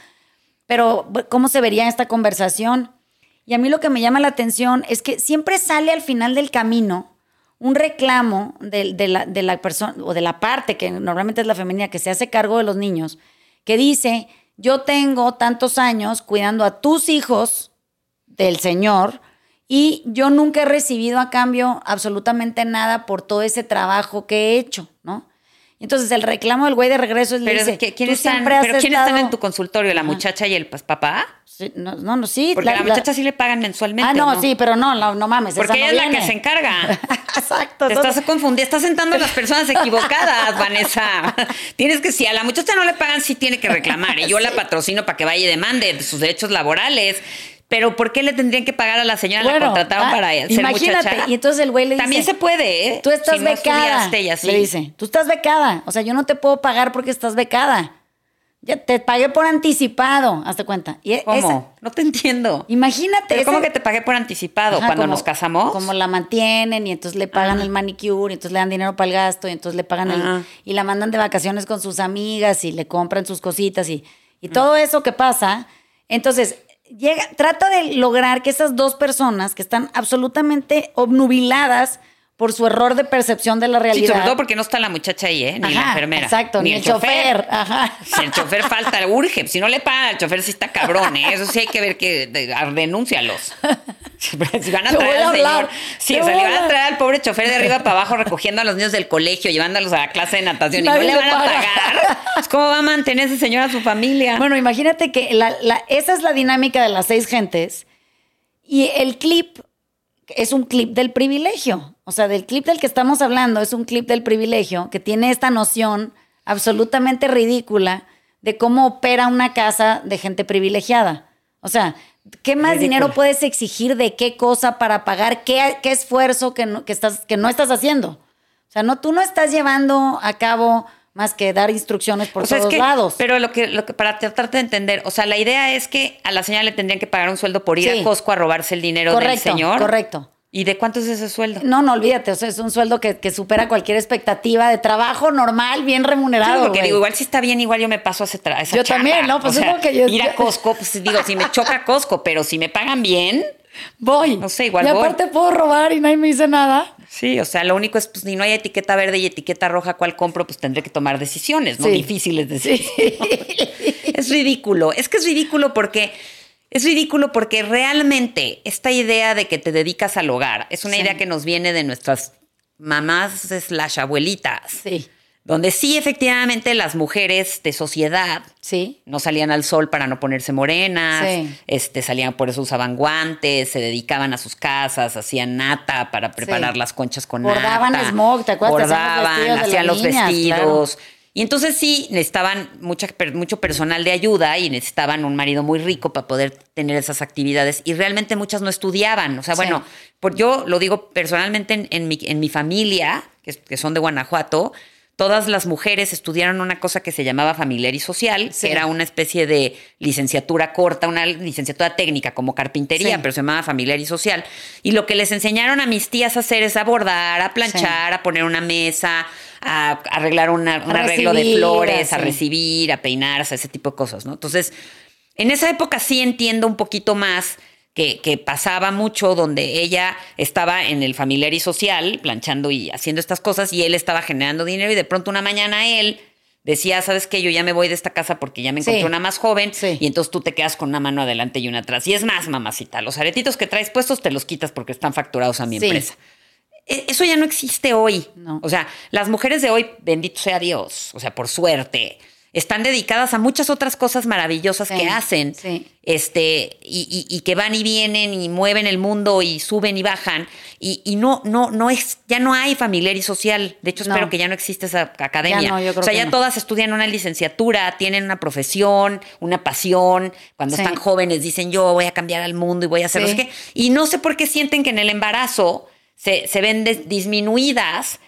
pero ¿cómo se vería esta conversación? Y a mí lo que me llama la atención es que siempre sale al final del camino un reclamo de, la, la persona o de la parte que normalmente es la femenina que se hace cargo de los niños, que dice, yo tengo tantos años cuidando a tus hijos del Señor y yo nunca he recibido a cambio absolutamente nada por todo ese trabajo que he hecho, ¿no? Entonces el reclamo del güey de regreso es Pero, dice, ¿qué- "Tú ¿quiénes, están, siempre has pero ¿quiénes están en estado-" tu consultorio? ¿La muchacha y el papá? Sí, no, no, no, sí. Porque la, muchacha sí le pagan mensualmente. Ah, no, ¿no? sí, pero no, no, no mames. Porque esa ella es la que se encarga. Exacto. Te entonces- estás confundiendo, estás sentando a las personas equivocadas, Vanessa. Tienes que, si a la muchacha no le pagan, sí tiene que reclamar. Y yo la patrocino para que vaya y demande sus derechos laborales. Pero ¿por qué le tendrían que pagar a la señora? la Bueno, contrataron ah, para ser imagínate, muchacha. y entonces el güey le dice... También se puede, ¿eh? Tú estás Si becada. Le dice, tú estás becada. O sea, yo no te puedo pagar porque estás becada. Ya te pagué por anticipado, hazte cuenta. Y e- ¿Cómo? esa- no te entiendo. imagínate. ¿Pero ¿Cómo que te pagué por anticipado? Ajá, Cuando como- nos casamos. Como la mantienen y entonces le pagan el manicure, y entonces le dan dinero para el gasto y entonces le pagan el... Y la mandan de vacaciones con sus amigas y le compran sus cositas y, y todo eso que pasa. Entonces, llega, trata de lograr que esas dos personas que están absolutamente obnubiladas por su error de percepción de la Sí, realidad. sobre todo porque no está la muchacha ahí, ¿eh? Ni la enfermera. Exacto, ni, el chofer. Ajá. Si el chofer falta, urge. Si no le pagan al chofer, sí está cabrón, ¿eh? Eso sí hay que ver que de- denúncialos. Si van a traer voy a al señor. Sí, te o sea, le van a traer al pobre chofer de arriba para abajo recogiendo a los niños del colegio, llevándolos a la clase de natación y no Nadie le van a paga. pagar. Pues, ¿Cómo va a mantener ese señor a su familia? Bueno, imagínate que la- la- esa es la dinámica de las seis gentes y el clip es un clip del privilegio. O sea, del clip del que estamos hablando es un clip del privilegio que tiene esta noción absolutamente ridícula de cómo opera una casa de gente privilegiada. O sea, ¿qué más dinero puedes exigir de qué cosa para pagar qué, qué esfuerzo que no, que, estás, que no estás haciendo? O sea, no, tú no estás llevando a cabo más que dar instrucciones por O sea, es todos que- lados. Pero lo que, lo que para tratarte de entender, o sea, la idea es que a la señora le tendrían que pagar un sueldo por ir Sí. a Costco a robarse el dinero del señor. correcto. ¿Y de cuánto es ese sueldo? No, no olvídate, o sea, es un sueldo que, que supera cualquier expectativa de trabajo normal, bien Sí, remunerado. porque güey. digo, igual si está bien, igual yo me paso a, ese tra- a esa Yo chamba. también, ¿no? Pues O es sea, lo que yo- Ir a Costco, pues digo, si me choca Costco, pero si me pagan bien, voy. no sé, igual Y voy. aparte puedo robar y nadie me dice nada. sí, o sea, lo único es, pues, si no hay etiqueta verde y etiqueta roja, ¿cuál compro? Pues tendré que tomar decisiones, ¿no? Sí. Difíciles decisiones. es ridículo. Es que es ridículo porque. Es ridículo porque realmente esta idea de que te dedicas al hogar es una Sí. idea que nos viene de nuestras mamás slash abuelitas. Sí, Donde sí, efectivamente, las mujeres de sociedad sí. no salían al sol para no ponerse morenas, Sí. este, salían por eso usaban guantes, se dedicaban a sus casas, hacían nata para preparar las conchas con Bordaban nata. smog, ¿te acuerdas? Te hacían los Bordaban, vestidos hacían los. Y entonces sí, necesitaban mucha, mucho personal de ayuda y necesitaban un marido muy rico para poder tener esas actividades. Y realmente muchas no estudiaban. O sea, Sí. bueno, por, yo lo digo personalmente en, en mi, en mi familia, que, que son de Guanajuato, todas las mujeres estudiaron una cosa que se llamaba familiar y social, Sí. que era una especie de licenciatura corta, una licenciatura técnica como carpintería, Sí. pero se llamaba familiar y social. Y lo que les enseñaron a mis tías a hacer es a bordar, a planchar, a poner una mesa, a arreglar una- un arreglo de flores, a recibir, a peinarse, ese tipo de cosas, ¿no? Entonces, en esa época sí entiendo un poquito más que, que pasaba mucho donde ella estaba en el familiar y social, planchando y haciendo estas cosas, y él estaba generando dinero, y de pronto una mañana él decía, ¿sabes qué? Yo ya me voy de esta casa porque ya me encontré Sí. una más joven Sí. y entonces tú te quedas con una mano adelante y una atrás. Y es más, mamacita, los aretitos que traes puestos te los quitas porque están facturados a mi Sí. empresa. E- Eso ya no existe hoy. No. O sea, las mujeres de hoy, bendito sea Dios, o sea, por suerte, están dedicadas a muchas otras cosas maravillosas Sí, que hacen, sí. este, y, y- y que van y vienen y mueven el mundo y suben y bajan. Y, y no, no, no es, ya no hay familiar y social. De hecho, No. espero que ya no existe esa academia. No, o sea, ya no. todas estudian una licenciatura, tienen una profesión, una pasión. Cuando Sí. están jóvenes dicen yo voy a cambiar al mundo y voy a hacer no sé qué. Y no sé por qué sienten que en el embarazo se, se ven disminuidas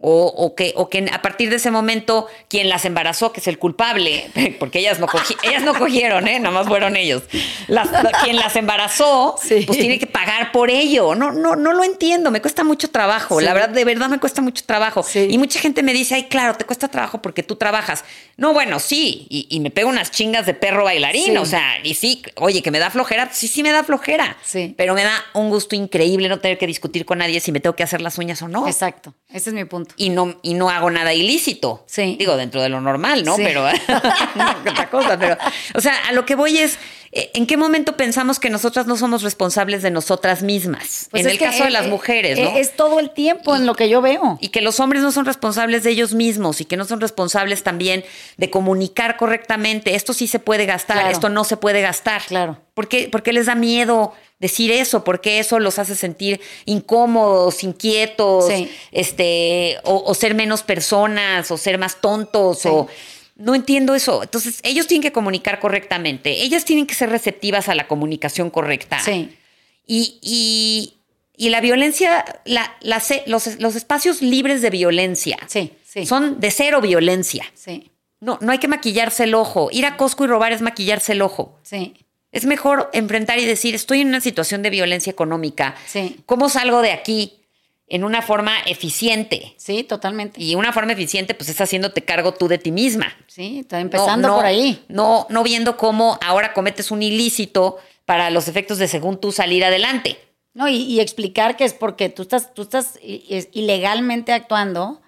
o, o que, o que a partir de ese momento quien las embarazó, que es el culpable, porque ellas no, cogi- ellas no cogieron, ¿eh? nada más fueron ellos. Las- quien las embarazó, Sí. pues tiene que pagar por ello. No, no, no lo entiendo, me cuesta mucho trabajo. Sí. La verdad, de verdad me cuesta mucho trabajo. Sí. Y mucha gente me dice, ay, claro, te cuesta trabajo porque tú trabajas. No, bueno, sí, y, y me pego unas chingas de perro bailarín, o sea, y sí, oye, que me da flojera, sí, sí me da flojera. Sí. Pero me da un gusto increíble no tener que discutir con nadie si me tengo que hacer las uñas o no. Exacto. Ese es mi punto. Y no, y no hago nada ilícito. Sí. Digo, dentro de lo normal, ¿no? Sí. Pero otra cosa, pero. O sea, a lo que voy es. Eh, ¿En qué momento pensamos que nosotras no somos responsables de nosotras mismas? Pues en el caso de las eh, mujeres, eh, ¿no? Es todo el tiempo en lo que yo veo. y que los hombres no son responsables de ellos mismos y que no son responsables también de comunicar correctamente. Esto sí se puede gastar, Claro. esto no se puede gastar. Claro. ¿Por qué, por qué les da miedo decir eso? ¿Por qué eso los hace sentir incómodos, inquietos, Sí. este, o, o ser menos personas, o ser más tontos, Sí. o no entiendo eso. Entonces, ellos tienen que comunicar correctamente. Ellas tienen que ser receptivas a la comunicación correcta. Sí. Y, y- y la violencia, la- la los, los espacios libres de violencia Sí, sí. son de cero violencia. Sí, No, no hay que maquillarse el ojo. Ir a Costco y robar es maquillarse el ojo. sí. Es mejor enfrentar y decir, estoy en una situación de violencia económica. Sí. ¿Cómo salgo de aquí en una forma eficiente? Sí, totalmente. Y una forma eficiente, pues es haciéndote cargo tú de ti misma. Sí, está empezando No, no, por ahí. No, no viendo cómo ahora cometes un ilícito para los efectos de según tú salir adelante. No, y, y explicar que es porque tú estás, tú estás ilegalmente actuando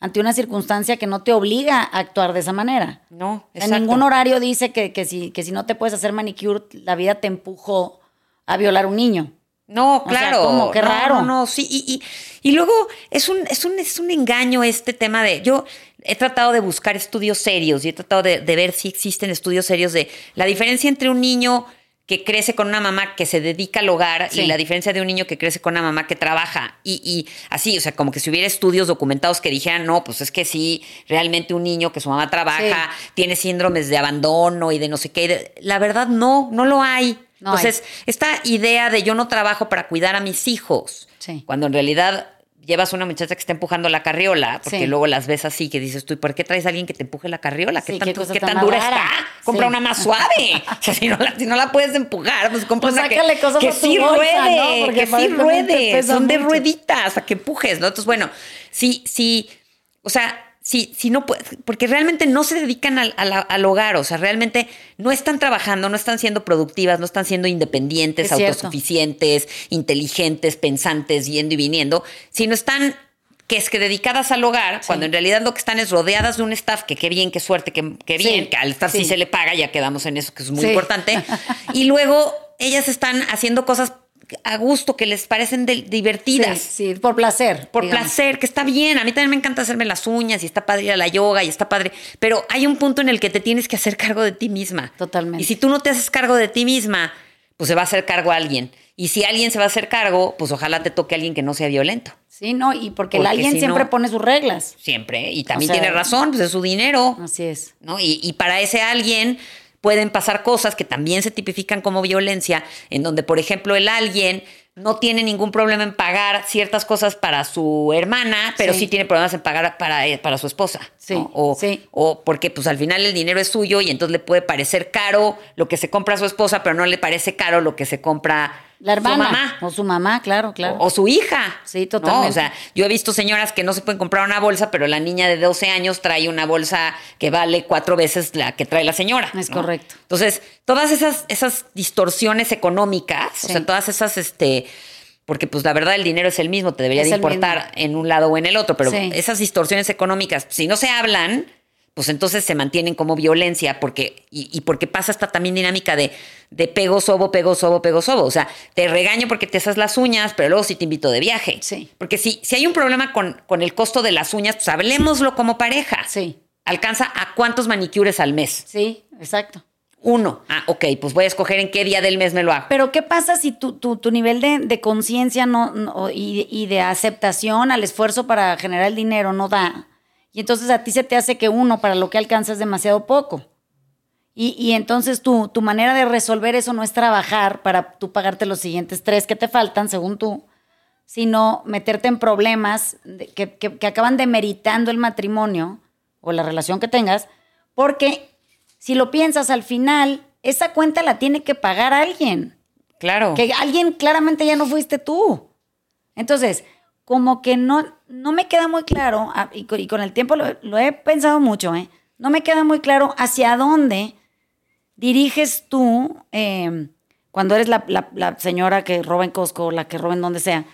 ante una circunstancia que no te obliga a actuar de esa manera. No, En exacto. ningún horario dice que, que, si, que si no te puedes hacer manicure, la vida te empujó a violar un niño. No, O sea, claro. ¿cómo? Qué No, raro. No, no, sí. Y, y- y luego es un, es, un, es un engaño este tema de. Yo he tratado de buscar estudios serios y he tratado de, de ver si existen estudios serios de la diferencia entre un niño que crece con una mamá que se dedica al hogar Sí. y la diferencia de un niño que crece con una mamá que trabaja. Y, y así, o sea, como que si hubiera estudios documentados que dijeran, no, pues es que sí, realmente un niño que su mamá trabaja tiene síndromes de abandono y de no sé qué. La verdad, no, no lo hay. No hay. Entonces, esta idea de yo no trabajo para cuidar a mis hijos, Sí. cuando en realidad llevas una muchacha que está empujando la carriola, porque Sí. luego las ves así, que dices tú, ¿y por qué traes a alguien que te empuje la carriola? ¿Qué, Sí, tan, qué tan dura está? Compra Sí. una más suave. O sea, si no la, si no la puedes empujar, pues compra Pues una que, cosas que a sí bolsa, ruede, ¿no? Porque que sí ruede. Son de rueditas, a que empujes, ¿no? Entonces, bueno, sí, sí, o sea, si, si no porque realmente no se dedican al, al- al hogar, o sea, realmente no están trabajando, no están siendo productivas, no están siendo independientes, Es cierto. autosuficientes, inteligentes, pensantes, yendo y viniendo, sino están que es que dedicadas al hogar, cuando en realidad lo que están es rodeadas de un staff, que qué bien, qué suerte, qué, qué Sí, bien, que al staff sí. sí. se le paga, ya quedamos en eso, que es muy importante. Y luego ellas están haciendo cosas a gusto, que les parecen de- divertidas. Sí, sí, por placer. Por digamos. placer, que está bien. A mí también me encanta hacerme las uñas y está padre ir a la yoga y está padre. Pero hay un punto en el que te tienes que hacer cargo de ti misma. Totalmente. Y si tú no te haces cargo de ti misma, pues se va a hacer cargo a alguien. Y si alguien se va a hacer cargo, pues ojalá te toque a alguien que no sea violento. Sí, no, y porque, el alguien si siempre no- pone sus reglas. Siempre. Y también sea- tiene razón, pues es su dinero. Así es. ¿no? Y, y para ese alguien pueden pasar cosas que también se tipifican como violencia, en donde, por ejemplo, el alguien no tiene ningún problema en pagar ciertas cosas para su hermana, pero sí, Sí. tiene problemas en pagar para, eh, para su esposa. Sí, ¿no? O, sí. o porque pues al final el dinero es suyo y entonces le puede parecer caro lo que se compra a su esposa, pero no le parece caro lo que se compra La hermana. su mamá. O su mamá, claro, claro. O, o su hija. Sí, ¿no? totalmente. O sea, yo he visto señoras que no se pueden comprar una bolsa, pero la niña de 12 años trae una bolsa que vale cuatro veces la que trae la señora. Es ¿no? correcto. Entonces, todas esas, esas distorsiones económicas, o sea, todas esas, este, porque pues la verdad el dinero es el mismo, te debería Es de importar en un lado o en el otro, pero Sí. esas distorsiones económicas, si no se hablan, pues entonces se mantienen como violencia porque y, y porque pasa esta también dinámica de, de pego, sobo, pego, sobo, pego, sobo. O sea, te regaño porque te haces las uñas, pero luego sí te invito de viaje. Sí. Porque si, si hay un problema con, con el costo de las uñas, pues hablemoslo como pareja. Sí. ¿Alcanza a cuántos manicures al mes? Sí, exacto. Uno. Ah, ok, pues voy a escoger en qué día del mes me lo hago. Pero ¿qué pasa si tu, tu, tu nivel de, de conciencia no, no- y, y de aceptación al esfuerzo para generar el dinero no da? Y entonces a ti se te hace que uno para lo que alcanzas es demasiado poco. Y, y entonces tu, tu manera de resolver eso no es trabajar para tú pagarte los siguientes tres que te faltan, según tú, sino meterte en problemas que, que- que acaban demeritando el matrimonio o la relación que tengas, porque si lo piensas al final, esa cuenta la tiene que pagar alguien. Claro. Que alguien claramente ya no fuiste tú. Entonces, como que no, no me queda muy claro, ah, y con, el tiempo lo, lo he pensado mucho, ¿eh? no me queda muy claro hacia dónde diriges tú eh, cuando eres la, la- la señora que roba en Costco o la que roba en donde sea.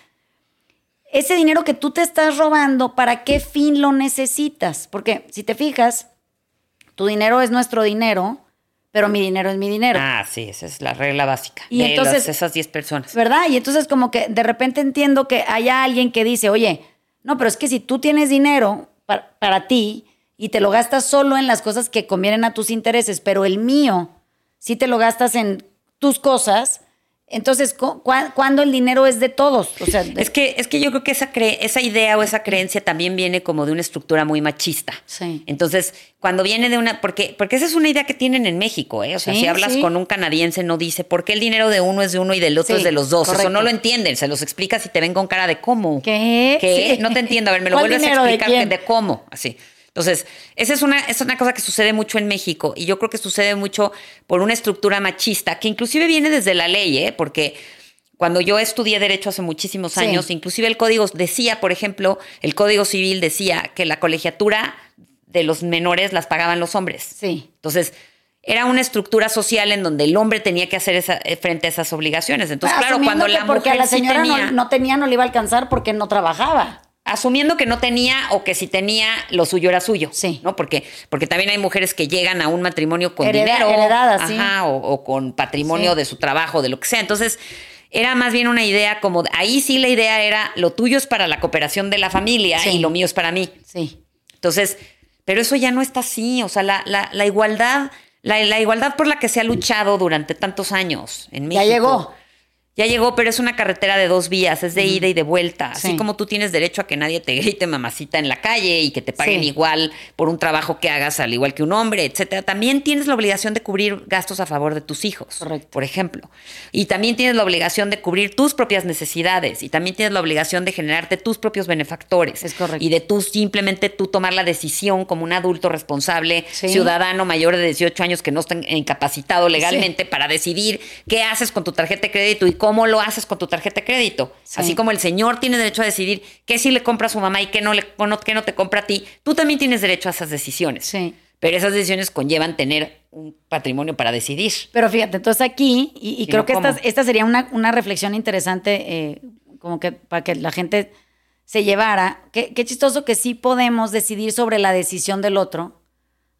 Ese dinero que tú te estás robando, ¿para qué fin lo necesitas? Porque si te fijas, tu dinero es nuestro dinero, pero mi dinero es mi dinero. Ah, sí, esa es la regla básica. Y de entonces- las- esas 10 personas. ¿Verdad? Y entonces como que de repente entiendo que haya alguien que dice, oye, no, pero es que si tú tienes dinero para, para ti y te lo gastas solo en las cosas que convienen a tus intereses, pero el mío, si te lo gastas en tus cosas, entonces, ¿cu- cuá- ¿cuándo el dinero es de todos? O sea, de- Es que, es que yo creo que esa, cre- esa idea o esa creencia también viene como de una estructura muy machista. Sí. Entonces, cuando viene de una. Porque, porque esa es una idea que tienen en México, ¿eh? O sea, Sí, si hablas sí. con un canadiense, no dice por qué el dinero de uno es de uno y del otro es de los dos. Eso no lo entienden. Se los explicas y te ven con cara de cómo. ¿Qué? ¿Qué? No te entiendo. A ver, me lo ¿Cuál vuelves a explicar de cómo. Así. Entonces, esa es una, es una cosa que sucede mucho en México y yo creo que sucede mucho por una estructura machista que inclusive viene desde la ley, ¿eh? Porque cuando yo estudié derecho hace muchísimos Sí. años, inclusive el código decía, por ejemplo, el código civil decía que la colegiatura de los menores las pagaban los hombres. Sí. Entonces, era una estructura social en donde el hombre tenía que hacer esa, eh, frente a esas obligaciones. Entonces, claro, Asumiendo cuando la porque mujer a la sí señora tenía, no, no tenía, no le iba a alcanzar porque no trabajaba. Asumiendo que no tenía o que si tenía lo suyo era suyo, Sí. ¿no? Porque porque también hay mujeres que llegan a un matrimonio con Hereda- dinero, heredadas, sí. ajá, o, o con patrimonio Sí. de su trabajo, de lo que sea. Entonces, era más bien una idea como ahí sí la idea era lo tuyo es para la cooperación de la familia Sí. y lo mío es para mí. Sí. Entonces, pero eso ya no está así. O sea, la, la, la igualdad, la, la igualdad por la que se ha luchado durante tantos años en México. Ya llegó. Ya llegó, pero es una carretera de dos vías, es de ida y de vuelta. Así Sí. como tú tienes derecho a que nadie te grite mamacita en la calle y que te paguen Sí. igual por un trabajo que hagas al igual que un hombre, etcétera. También tienes la obligación de cubrir gastos a favor de tus hijos, Correcto. por ejemplo. Y también tienes la obligación de cubrir tus propias necesidades y también tienes la obligación de generarte tus propios benefactores. Es correcto. Y de tú simplemente tú tomar la decisión como un adulto responsable, Sí. ciudadano mayor de 18 años que no está incapacitado legalmente para decidir qué haces con tu tarjeta de crédito y cómo lo haces con tu tarjeta de crédito. Sí. Así como el señor tiene derecho a decidir qué sí le compra a su mamá y qué no, le, qué no te compra a ti, tú también tienes derecho a esas decisiones. Sí. Pero esas decisiones conllevan tener un patrimonio para decidir. Pero fíjate, entonces aquí, y, y Si creo no, que esta, esta sería una, una reflexión interesante, eh, como que para que la gente se llevara. Qué, qué chistoso que sí podemos decidir sobre la decisión del otro.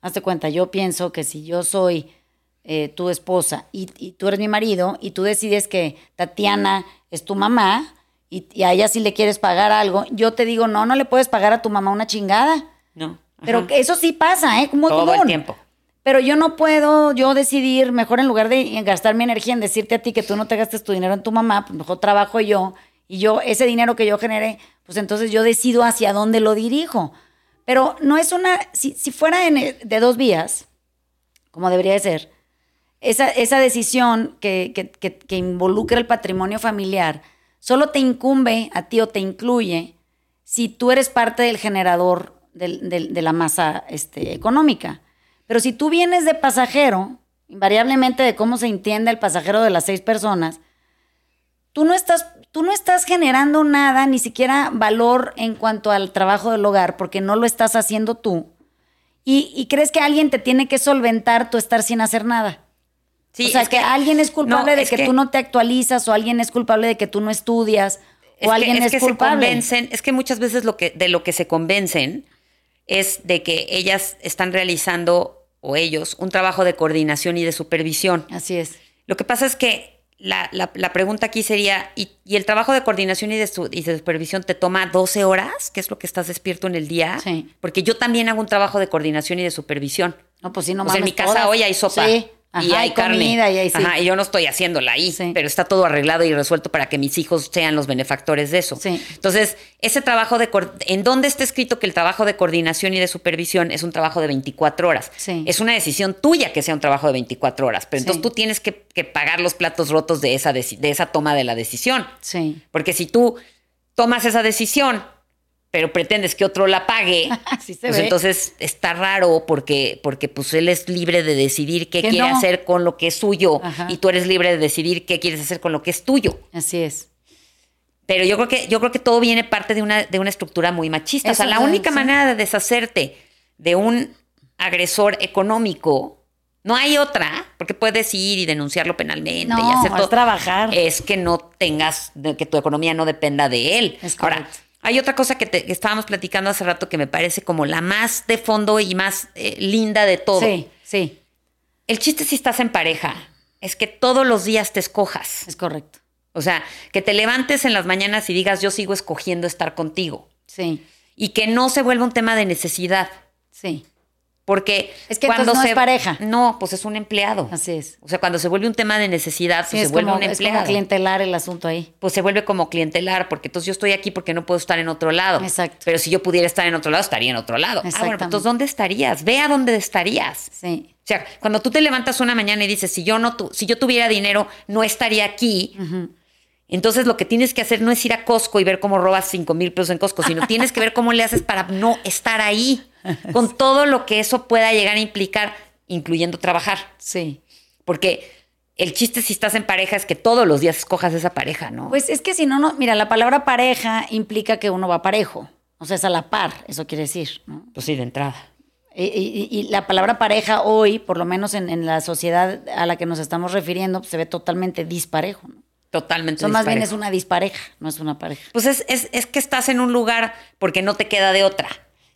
Hazte cuenta, yo pienso que si yo soy eh, tu esposa y, y tú eres mi marido y tú decides que Tatiana es tu mamá y, y a ella sí le quieres pagar algo, yo te digo, no, no le puedes pagar a tu mamá una chingada. ¿No? Pero Ajá. eso sí pasa, ¿eh? Muy Todo común. el tiempo. Pero yo no puedo yo decidir, mejor en lugar de gastar mi energía en decirte a ti que tú no te gastes tu dinero en tu mamá, pues mejor trabajo yo y yo, ese dinero que yo genere, pues entonces yo decido hacia dónde lo dirijo. Pero no es una, si, si fuera en- de dos vías, como debería de ser, esa, esa decisión que, que, que, involucra el patrimonio familiar solo te incumbe a ti o te incluye si tú eres parte del generador de la masa este, económica. Pero si tú vienes de pasajero, invariablemente de cómo se entiende el pasajero de las seis personas, tú no estás, tú no estás generando nada, ni siquiera valor en cuanto al trabajo del hogar, porque no lo estás haciendo tú. Y crees que alguien te tiene que solventar tu estar sin hacer nada. Sí, o sea, es que, alguien es culpable no, de es que, tú no te actualizas, o alguien es culpable de que tú no estudias, o Es que- alguien es es, que se culpable. convencen, es que muchas veces lo que, de lo que se convencen es de que ellas están realizando, o ellos, un trabajo de coordinación y de supervisión. Así es. Lo que pasa es que la, la- la pregunta aquí sería, ¿y, y el trabajo de coordinación y de, su- y de supervisión te toma 12 horas? ¿Qué es lo que estás despierto en el día? Sí. Porque yo también hago un trabajo de coordinación y de supervisión. No, pues sí, no o sea, en mames, mi casa todas. hoy hay sopa. Sí. Y Ajá, hay y carne. comida y ahí sí. Ajá, y yo no estoy haciéndola ahí, Sí. pero está todo arreglado y resuelto para que mis hijos sean los benefactores de eso. Sí. Entonces, ese trabajo de... ¿En dónde está escrito que el trabajo de coordinación y de supervisión es un trabajo de 24 horas? Sí. Es una decisión tuya que sea un trabajo de 24 horas, pero entonces tú tienes que, que pagar los platos rotos de esa, de esa toma de la decisión. Sí. Porque si tú tomas esa decisión, pero pretendes que otro la pague, Así se pues ve. entonces está raro porque, porque pues él es libre de decidir qué Que quiere no. hacer con lo que es suyo Ajá. y tú eres libre de decidir qué quieres hacer con lo que es tuyo. Así es. Pero yo creo que, yo creo que todo viene parte de una, de una estructura muy machista. o sea, la única sí. manera de deshacerte de un agresor económico, no hay otra, porque puedes ir y denunciarlo penalmente y No, hacer es todo. trabajar. Es que no tengas, que tu economía no dependa de él. Es Ahora. Hay otra cosa que, te- que estábamos platicando hace rato que me parece como la más de fondo y más eh, linda de todo. Sí, sí, El chiste si estás en pareja es que todos los días te escojas. es correcto. O sea, que te levantes en las mañanas y digas, yo sigo escogiendo estar contigo. Sí, Y que no se vuelva un tema de necesidad. sí, Porque Es que cuando no se, es pareja. No, pues es un empleado. así es. O sea, cuando se vuelve un tema de necesidad, Sí, pues es se vuelve como, un es como empleado. clientelar el asunto ahí. pues se vuelve como clientelar, porque entonces yo estoy aquí porque no puedo estar en otro lado. Exacto. Pero si yo pudiera estar en otro lado, estaría en otro lado. Ah, bueno, pues entonces ¿dónde estarías? Ve a dónde estarías. Sí, O sea, cuando tú te levantas una mañana y dices, si yo no tu- si yo tuviera dinero, no estaría aquí. Entonces lo que tienes que hacer no es ir a Costco y ver cómo robas 5 mil pesos en Costco, sino tienes que ver cómo le haces para no estar ahí, con todo lo que eso pueda llegar a implicar, incluyendo trabajar. sí. Porque el chiste si estás en pareja es que todos los días escojas esa pareja, ¿no? Pues es que si no, no, mira, la palabra pareja implica que uno va parejo. O sea, es a la par, eso quiere decir, ¿no? Pues sí, de entrada. Y, y- y la palabra pareja hoy, por lo menos en, en la sociedad a la que nos estamos refiriendo, pues, se ve totalmente disparejo. ¿no? Totalmente. Eso más bien es una dispareja, no es una pareja. Pues es, es, es que estás en un lugar porque no te queda de otra.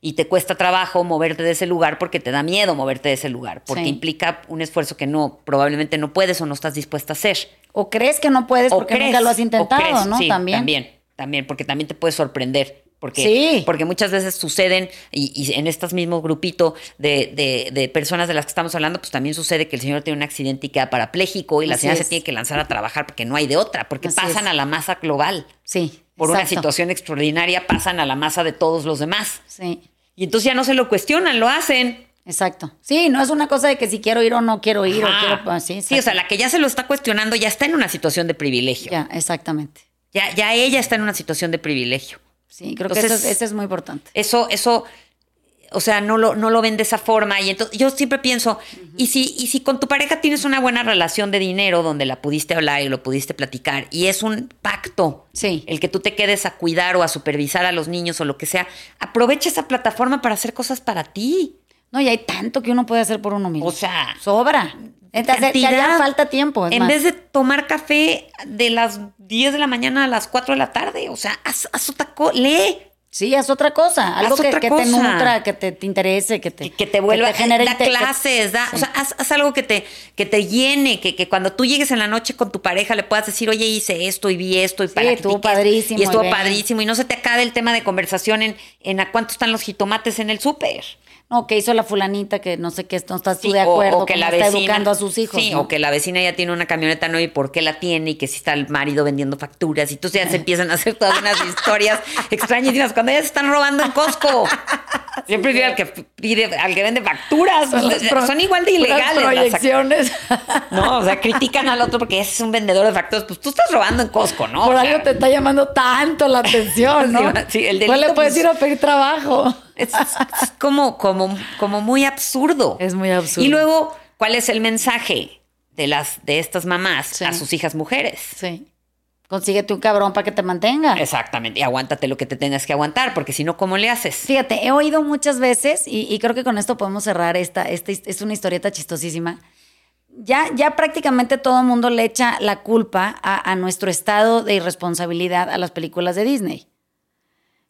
Y te cuesta trabajo moverte de ese lugar porque te da miedo moverte de ese lugar. Porque Sí. implica un esfuerzo que no, probablemente no puedes o no estás dispuesta a hacer. O crees que no puedes O porque crees, nunca lo has intentado, crees, ¿no? sí, también. También, también, porque también te puede sorprender. Porque, Sí. porque muchas veces suceden, y, y en estos mismos grupito de, de- de personas de las que estamos hablando, pues también sucede que el señor tiene un accidente y queda parapléjico y la Así señora se tiene que lanzar a trabajar porque no hay de otra, porque Así pasan es. a la masa global. Sí. Por una situación extraordinaria pasan a la masa de todos los demás. Sí, Y entonces ya no se lo cuestionan, lo hacen. exacto. Sí, no es una cosa de que si quiero ir o no quiero ir o Ajá. quiero. pues, sí, Sí, o sea, la que ya se lo está cuestionando ya está en una situación de privilegio. Ya, Ya, exactamente. ya, ella está en una situación de privilegio. Sí, creo que eso, es- eso es muy importante. Eso, eso, o sea, no lo, no lo ven de esa forma. Y entonces yo siempre pienso, y, si, y si con tu pareja tienes una buena relación de dinero donde la pudiste hablar y lo pudiste platicar, y es un pacto Sí. el que tú te quedes a cuidar o a supervisar a los niños o lo que sea, aprovecha esa plataforma para hacer cosas para ti. No, y hay tanto que uno puede hacer por uno mismo. O sea, sobra. Entonces, te haría falta tiempo. en más. vez de tomar café de las 10 de la mañana a las 4 de la tarde, o sea, haz, haz otra co- lee. Sí, haz otra cosa. Algo que, te nutra, que te, te interese, que te, que, que te vuelva, que te genere da clases, da, Sí. o sea, haz, haz algo que te, que te llene, que, que cuando tú llegues en la noche con tu pareja le puedas decir, oye, hice esto y vi esto y Sí, para estuvo piques". padrísimo, Y estuvo y padrísimo y no se te acabe el tema de conversación en, en a cuánto están los jitomates en el súper. No, que hizo la fulanita que no sé qué, no estás tú Sí, de o- acuerdo, o, que la está vecina, educando a sus hijos. Sí, ¿no? o que la vecina ya tiene una camioneta nueva y por qué la tiene y que si está el marido vendiendo facturas y entonces ya se empiezan a hacer todas unas historias extrañísimas cuando ellas se están robando en Costco. Siempre digo al que pide, al que vende facturas. Son las pro- Son igual de ilegales. las proyecciones. No, o sea, critican al otro porque ese es un vendedor de facturas. Pues tú estás robando en Costco, ¿no? Por O sea, algo te está llamando tanto la atención, ¿no? Sí, sí, el ¿Cuál delito, le puedes pues- ir a pedir trabajo? Es, es como, como, como muy absurdo. Es muy absurdo. Y luego, ¿cuál es el mensaje de las de estas mamás Sí. a sus hijas mujeres? Sí. Consíguete un cabrón para que te mantenga. Exactamente. Y aguántate lo que te tengas que aguantar, porque si no, ¿cómo le haces? Fíjate, he oído muchas veces, y, y creo que con esto podemos cerrar esta, esta es una historieta chistosísima. Ya, ya prácticamente todo el mundo le echa la culpa a, a nuestro estado de irresponsabilidad a las películas de Disney.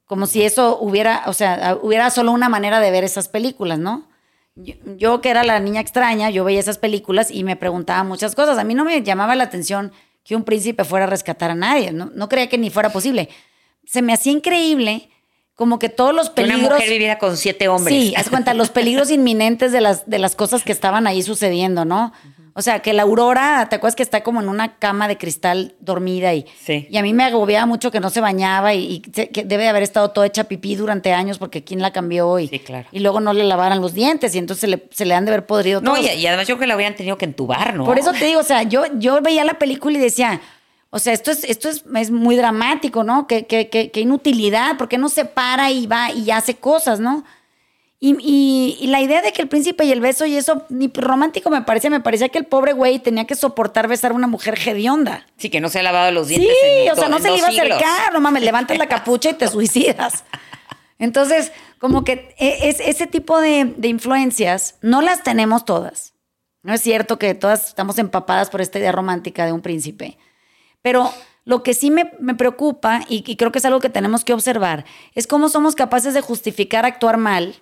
Como si eso hubiera, o sea, hubiera solo una manera de ver esas películas, ¿no? Yo, yo, que era la niña extraña, yo veía esas películas y me preguntaba muchas cosas. A mí no me llamaba la atención que un príncipe fuera a rescatar a nadie, no, no creía que ni fuera posible. Se me hacía increíble como que todos los peligros... Una mujer viviera con siete hombres. Sí, haz cuenta, los peligros inminentes de las, de las cosas que estaban ahí sucediendo, ¿no? O sea, que la Aurora, ¿te acuerdas que está como en una cama de cristal dormida? Y, Sí. y a mí me agobiaba mucho que no se bañaba y, y se- que debe de haber estado toda hecha pipí durante años porque quién la cambió y, Sí, claro. y luego no le lavaran los dientes y entonces se le, se le han de haber podrido No, todos. y, y además yo creo que la habrían tenido que entubar, ¿no? Por eso te digo, o sea, yo, yo veía la película y decía, o sea, esto es, esto es, es muy dramático, ¿no? Qué, qué, qué- qué inutilidad, ¿por qué no se para y va y hace cosas, ¿no? Y, y- y la idea de que el príncipe y el beso y eso, ni romántico me parecía, me parecía que el pobre güey tenía que soportar besar a una mujer hedionda. Sí, que no se ha lavado los Sí, dientes. en o sea, no se le iba a acercar, no mames, levantas la capucha y te suicidas. Entonces, como que e- es, ese tipo de, de influencias no las tenemos todas. No es cierto que todas estamos empapadas por esta idea romántica de un príncipe. Pero lo que sí me, me preocupa, y, y creo que es algo que tenemos que observar, es cómo somos capaces de justificar actuar mal,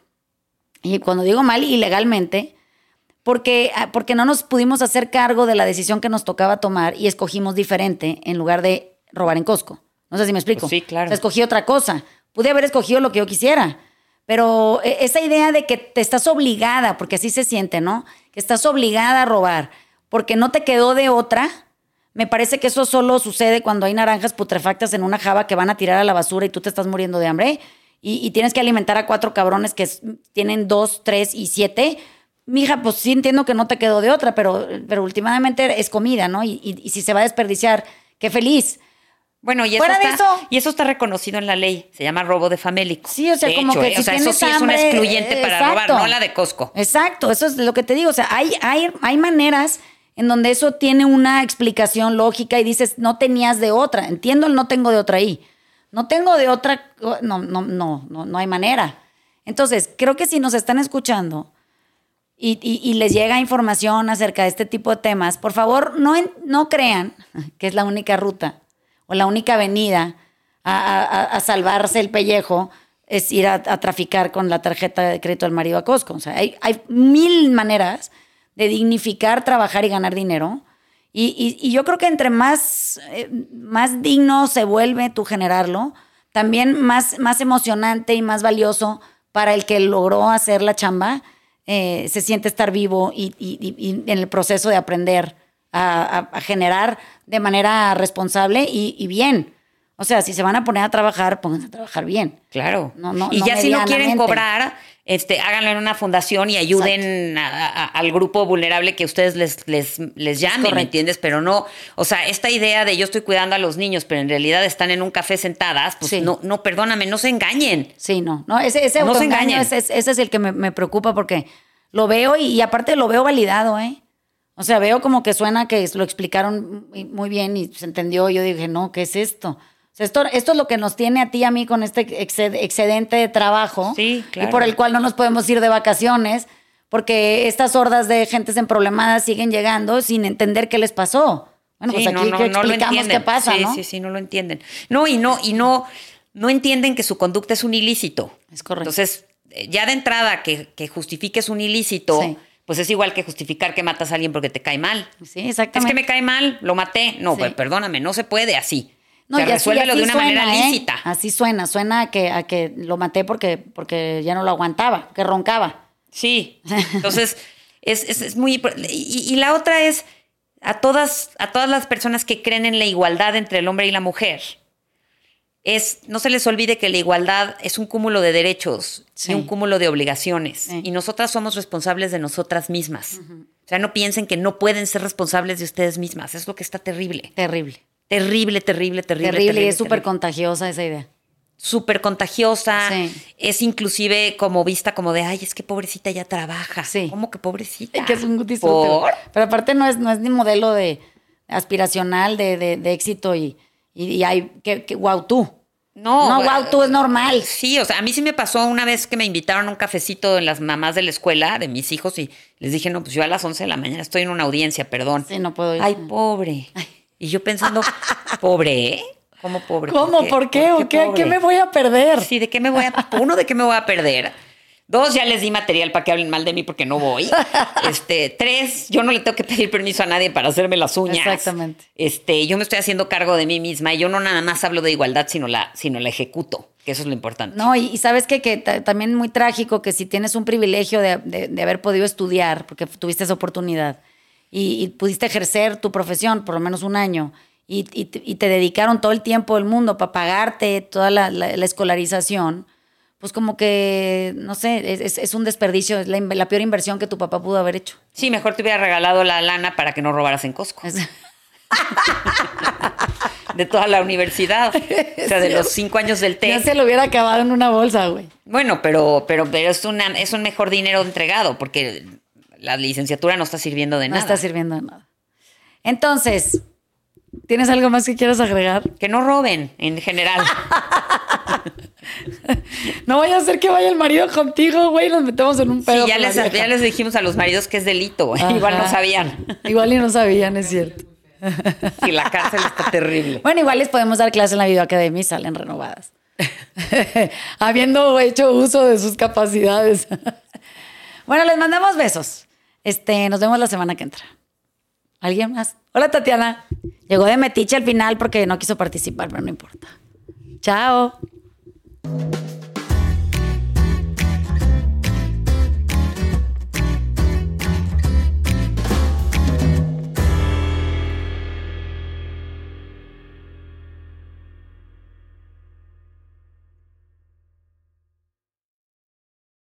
y cuando digo mal, ilegalmente, porque, ah, porque no nos pudimos hacer cargo de la decisión que nos tocaba tomar y escogimos diferente en lugar de robar en Costco. No sé si me explico. Pues sí, claro. O sea, escogí otra cosa. Pude haber escogido lo que yo quisiera. Pero eh, esa idea de que te estás obligada, porque así se siente, ¿no? Que estás obligada a robar porque no te quedó de otra. Me parece que eso solo sucede cuando hay naranjas putrefactas en una java que van a tirar a la basura y tú te estás muriendo de hambre y, y tienes que alimentar a cuatro cabrones que tienen dos, tres y siete. Mija, pues sí entiendo que no te quedó de otra, pero, pero últimamente es comida, ¿no? Y, y- y si se va a desperdiciar, qué feliz. Bueno, y eso, Fuera está, eso- y eso está reconocido en la ley. Se llama robo de famélico. Sí, o sea, De como hecho, que ¿eh? si o sea, eso sí es una excluyente para exacto. robar, no la de Costco. Exacto, eso es lo que te digo. O sea, hay, hay, hay maneras en donde eso tiene una explicación lógica y dices, no tenías de otra. Entiendo el no tengo de otra ahí. No tengo de otra, no, no, no, no, no hay manera. Entonces, creo que si nos están escuchando y, y- les llega información acerca de este tipo de temas, por favor, no, no crean que es la única ruta o la única avenida a, a- a salvarse el pellejo es ir a, a traficar con la tarjeta de crédito del marido a Costco. O sea, hay, hay mil maneras de dignificar, trabajar y ganar dinero. Y, y- y yo creo que entre más, eh, más digno se vuelve tu generarlo, también más, más emocionante y más valioso para el que logró hacer la chamba, eh, se siente estar vivo y, y- en el proceso de aprender a, generar de manera responsable y bien. O sea, si se van a poner a trabajar, pónganse a trabajar bien. Claro. No, no, y no ya si no quieren cobrar, este, háganlo en una fundación y ayuden a- a- al grupo vulnerable que ustedes les, les, les llamen, ¿me entiendes? Pero no, o sea, esta idea de yo estoy cuidando a los niños, pero en realidad están en un café sentadas, pues Sí. no, no, perdóname, no se engañen. Sí, no. no ese ese No se autoengaño, engañen. ese, es- ese es el que me, me preocupa porque lo veo y, y aparte lo veo validado, ¿eh? O sea, veo como que suena que lo explicaron muy- muy bien y se entendió. Yo dije, no, ¿qué es esto? Esto, esto es lo que nos tiene a ti y a mí con este exced- excedente de trabajo. Sí, claro. Y por el cual no nos podemos ir de vacaciones porque estas hordas de gentes en problemadas siguen llegando sin entender qué les pasó. Bueno, pues aquí que explicamos qué pasa, sí, ¿no? Sí, sí, no lo entienden. No, y no, y no, no entienden que su conducta es un ilícito. Es correcto. Entonces, eh, ya de entrada que, que justifiques un ilícito, Sí. pues es igual que justificar que matas a alguien porque te cae mal. Sí, Es exactamente. que me cae mal, lo maté. No, pues, perdóname, no se puede así. No, y así- resuélvelo así de una suena, manera ¿eh? lícita. Así suena, suena a que, a que lo maté porque, porque ya no lo aguantaba, que roncaba. Sí. Entonces, es, es- es muy. Y, y la otra es a todas, a todas las personas que creen en la igualdad entre el hombre y la mujer. Es, no se les olvide que la igualdad es un cúmulo de derechos Sí. y un cúmulo de obligaciones. Sí. Y nosotras somos responsables de nosotras mismas. O sea, no piensen que no pueden ser responsables de ustedes mismas. Es lo que está terrible. Terrible. Terrible, terrible, terrible. Terrible, y es súper contagiosa esa idea. súper contagiosa, Sí. es inclusive como vista como de, ay, es que pobrecita ya trabaja. Sí. ¿Cómo que pobrecita? Que es un disfrute. ¿Por? Pero aparte no es, no es ni modelo de aspiracional de, de- de éxito y, y, y hay que, que wow tú. No, No, wow tú es normal. Sí, o sea, a mí sí me pasó una vez que me invitaron a un cafecito en las mamás de la escuela de mis hijos y les dije, no, pues yo a las 11 de la mañana estoy en una audiencia, perdón. Sí, no puedo ir. Ay, pobre. Y yo pensando, pobre, ¿eh? ¿Cómo pobre? ¿Cómo? ¿Por qué? ¿O qué? ¿Qué me voy a perder? Sí, ¿de qué me voy a... Uno, ¿de qué me voy a perder? Dos, ya les di material para que hablen mal de mí porque no voy. Este, tres, yo no le tengo que pedir permiso a nadie para hacerme las uñas. Exactamente. Este, yo me estoy haciendo cargo de mí misma y yo no nada más hablo de igualdad, sino la, sino la ejecuto, que eso es lo importante. No, y, y sabes qué? que ta- también muy trágico que si tienes un privilegio de, de- de haber podido estudiar, porque tuviste esa oportunidad, y, y pudiste ejercer tu profesión por lo menos un año, y, y te- y te dedicaron todo el tiempo del mundo para pagarte toda la, la- la escolarización, pues como que, no sé, es, es- un desperdicio, es la, la peor inversión que tu papá pudo haber hecho. Sí, mejor te hubiera regalado la lana para que no robaras en Costco. Es- De toda la universidad. O sea, de los cinco años del ya TEC. se lo hubiera acabado en una bolsa, güey. Bueno, pero, pero, pero es, una, es un mejor dinero entregado porque la licenciatura no está sirviendo de No nada. está sirviendo de nada. Entonces, ¿tienes algo más que quieras agregar? Que no roben en general. No vaya a ser que vaya el marido contigo, güey, nos metemos en un pedo. Sí, ya les, vieja. ya les dijimos a los maridos que es delito. güey. Igual no sabían. Igual y no sabían, es cierto. Y la cárcel está terrible. Bueno, igual les podemos dar clase en la videoacademia y salen renovadas. Habiendo hecho uso de sus capacidades. bueno, les mandamos besos. Este, nos vemos la semana que entra. ¿Alguien más? Hola, Tatiana. Llegó de metiche al final porque no quiso participar, pero no importa. Chao.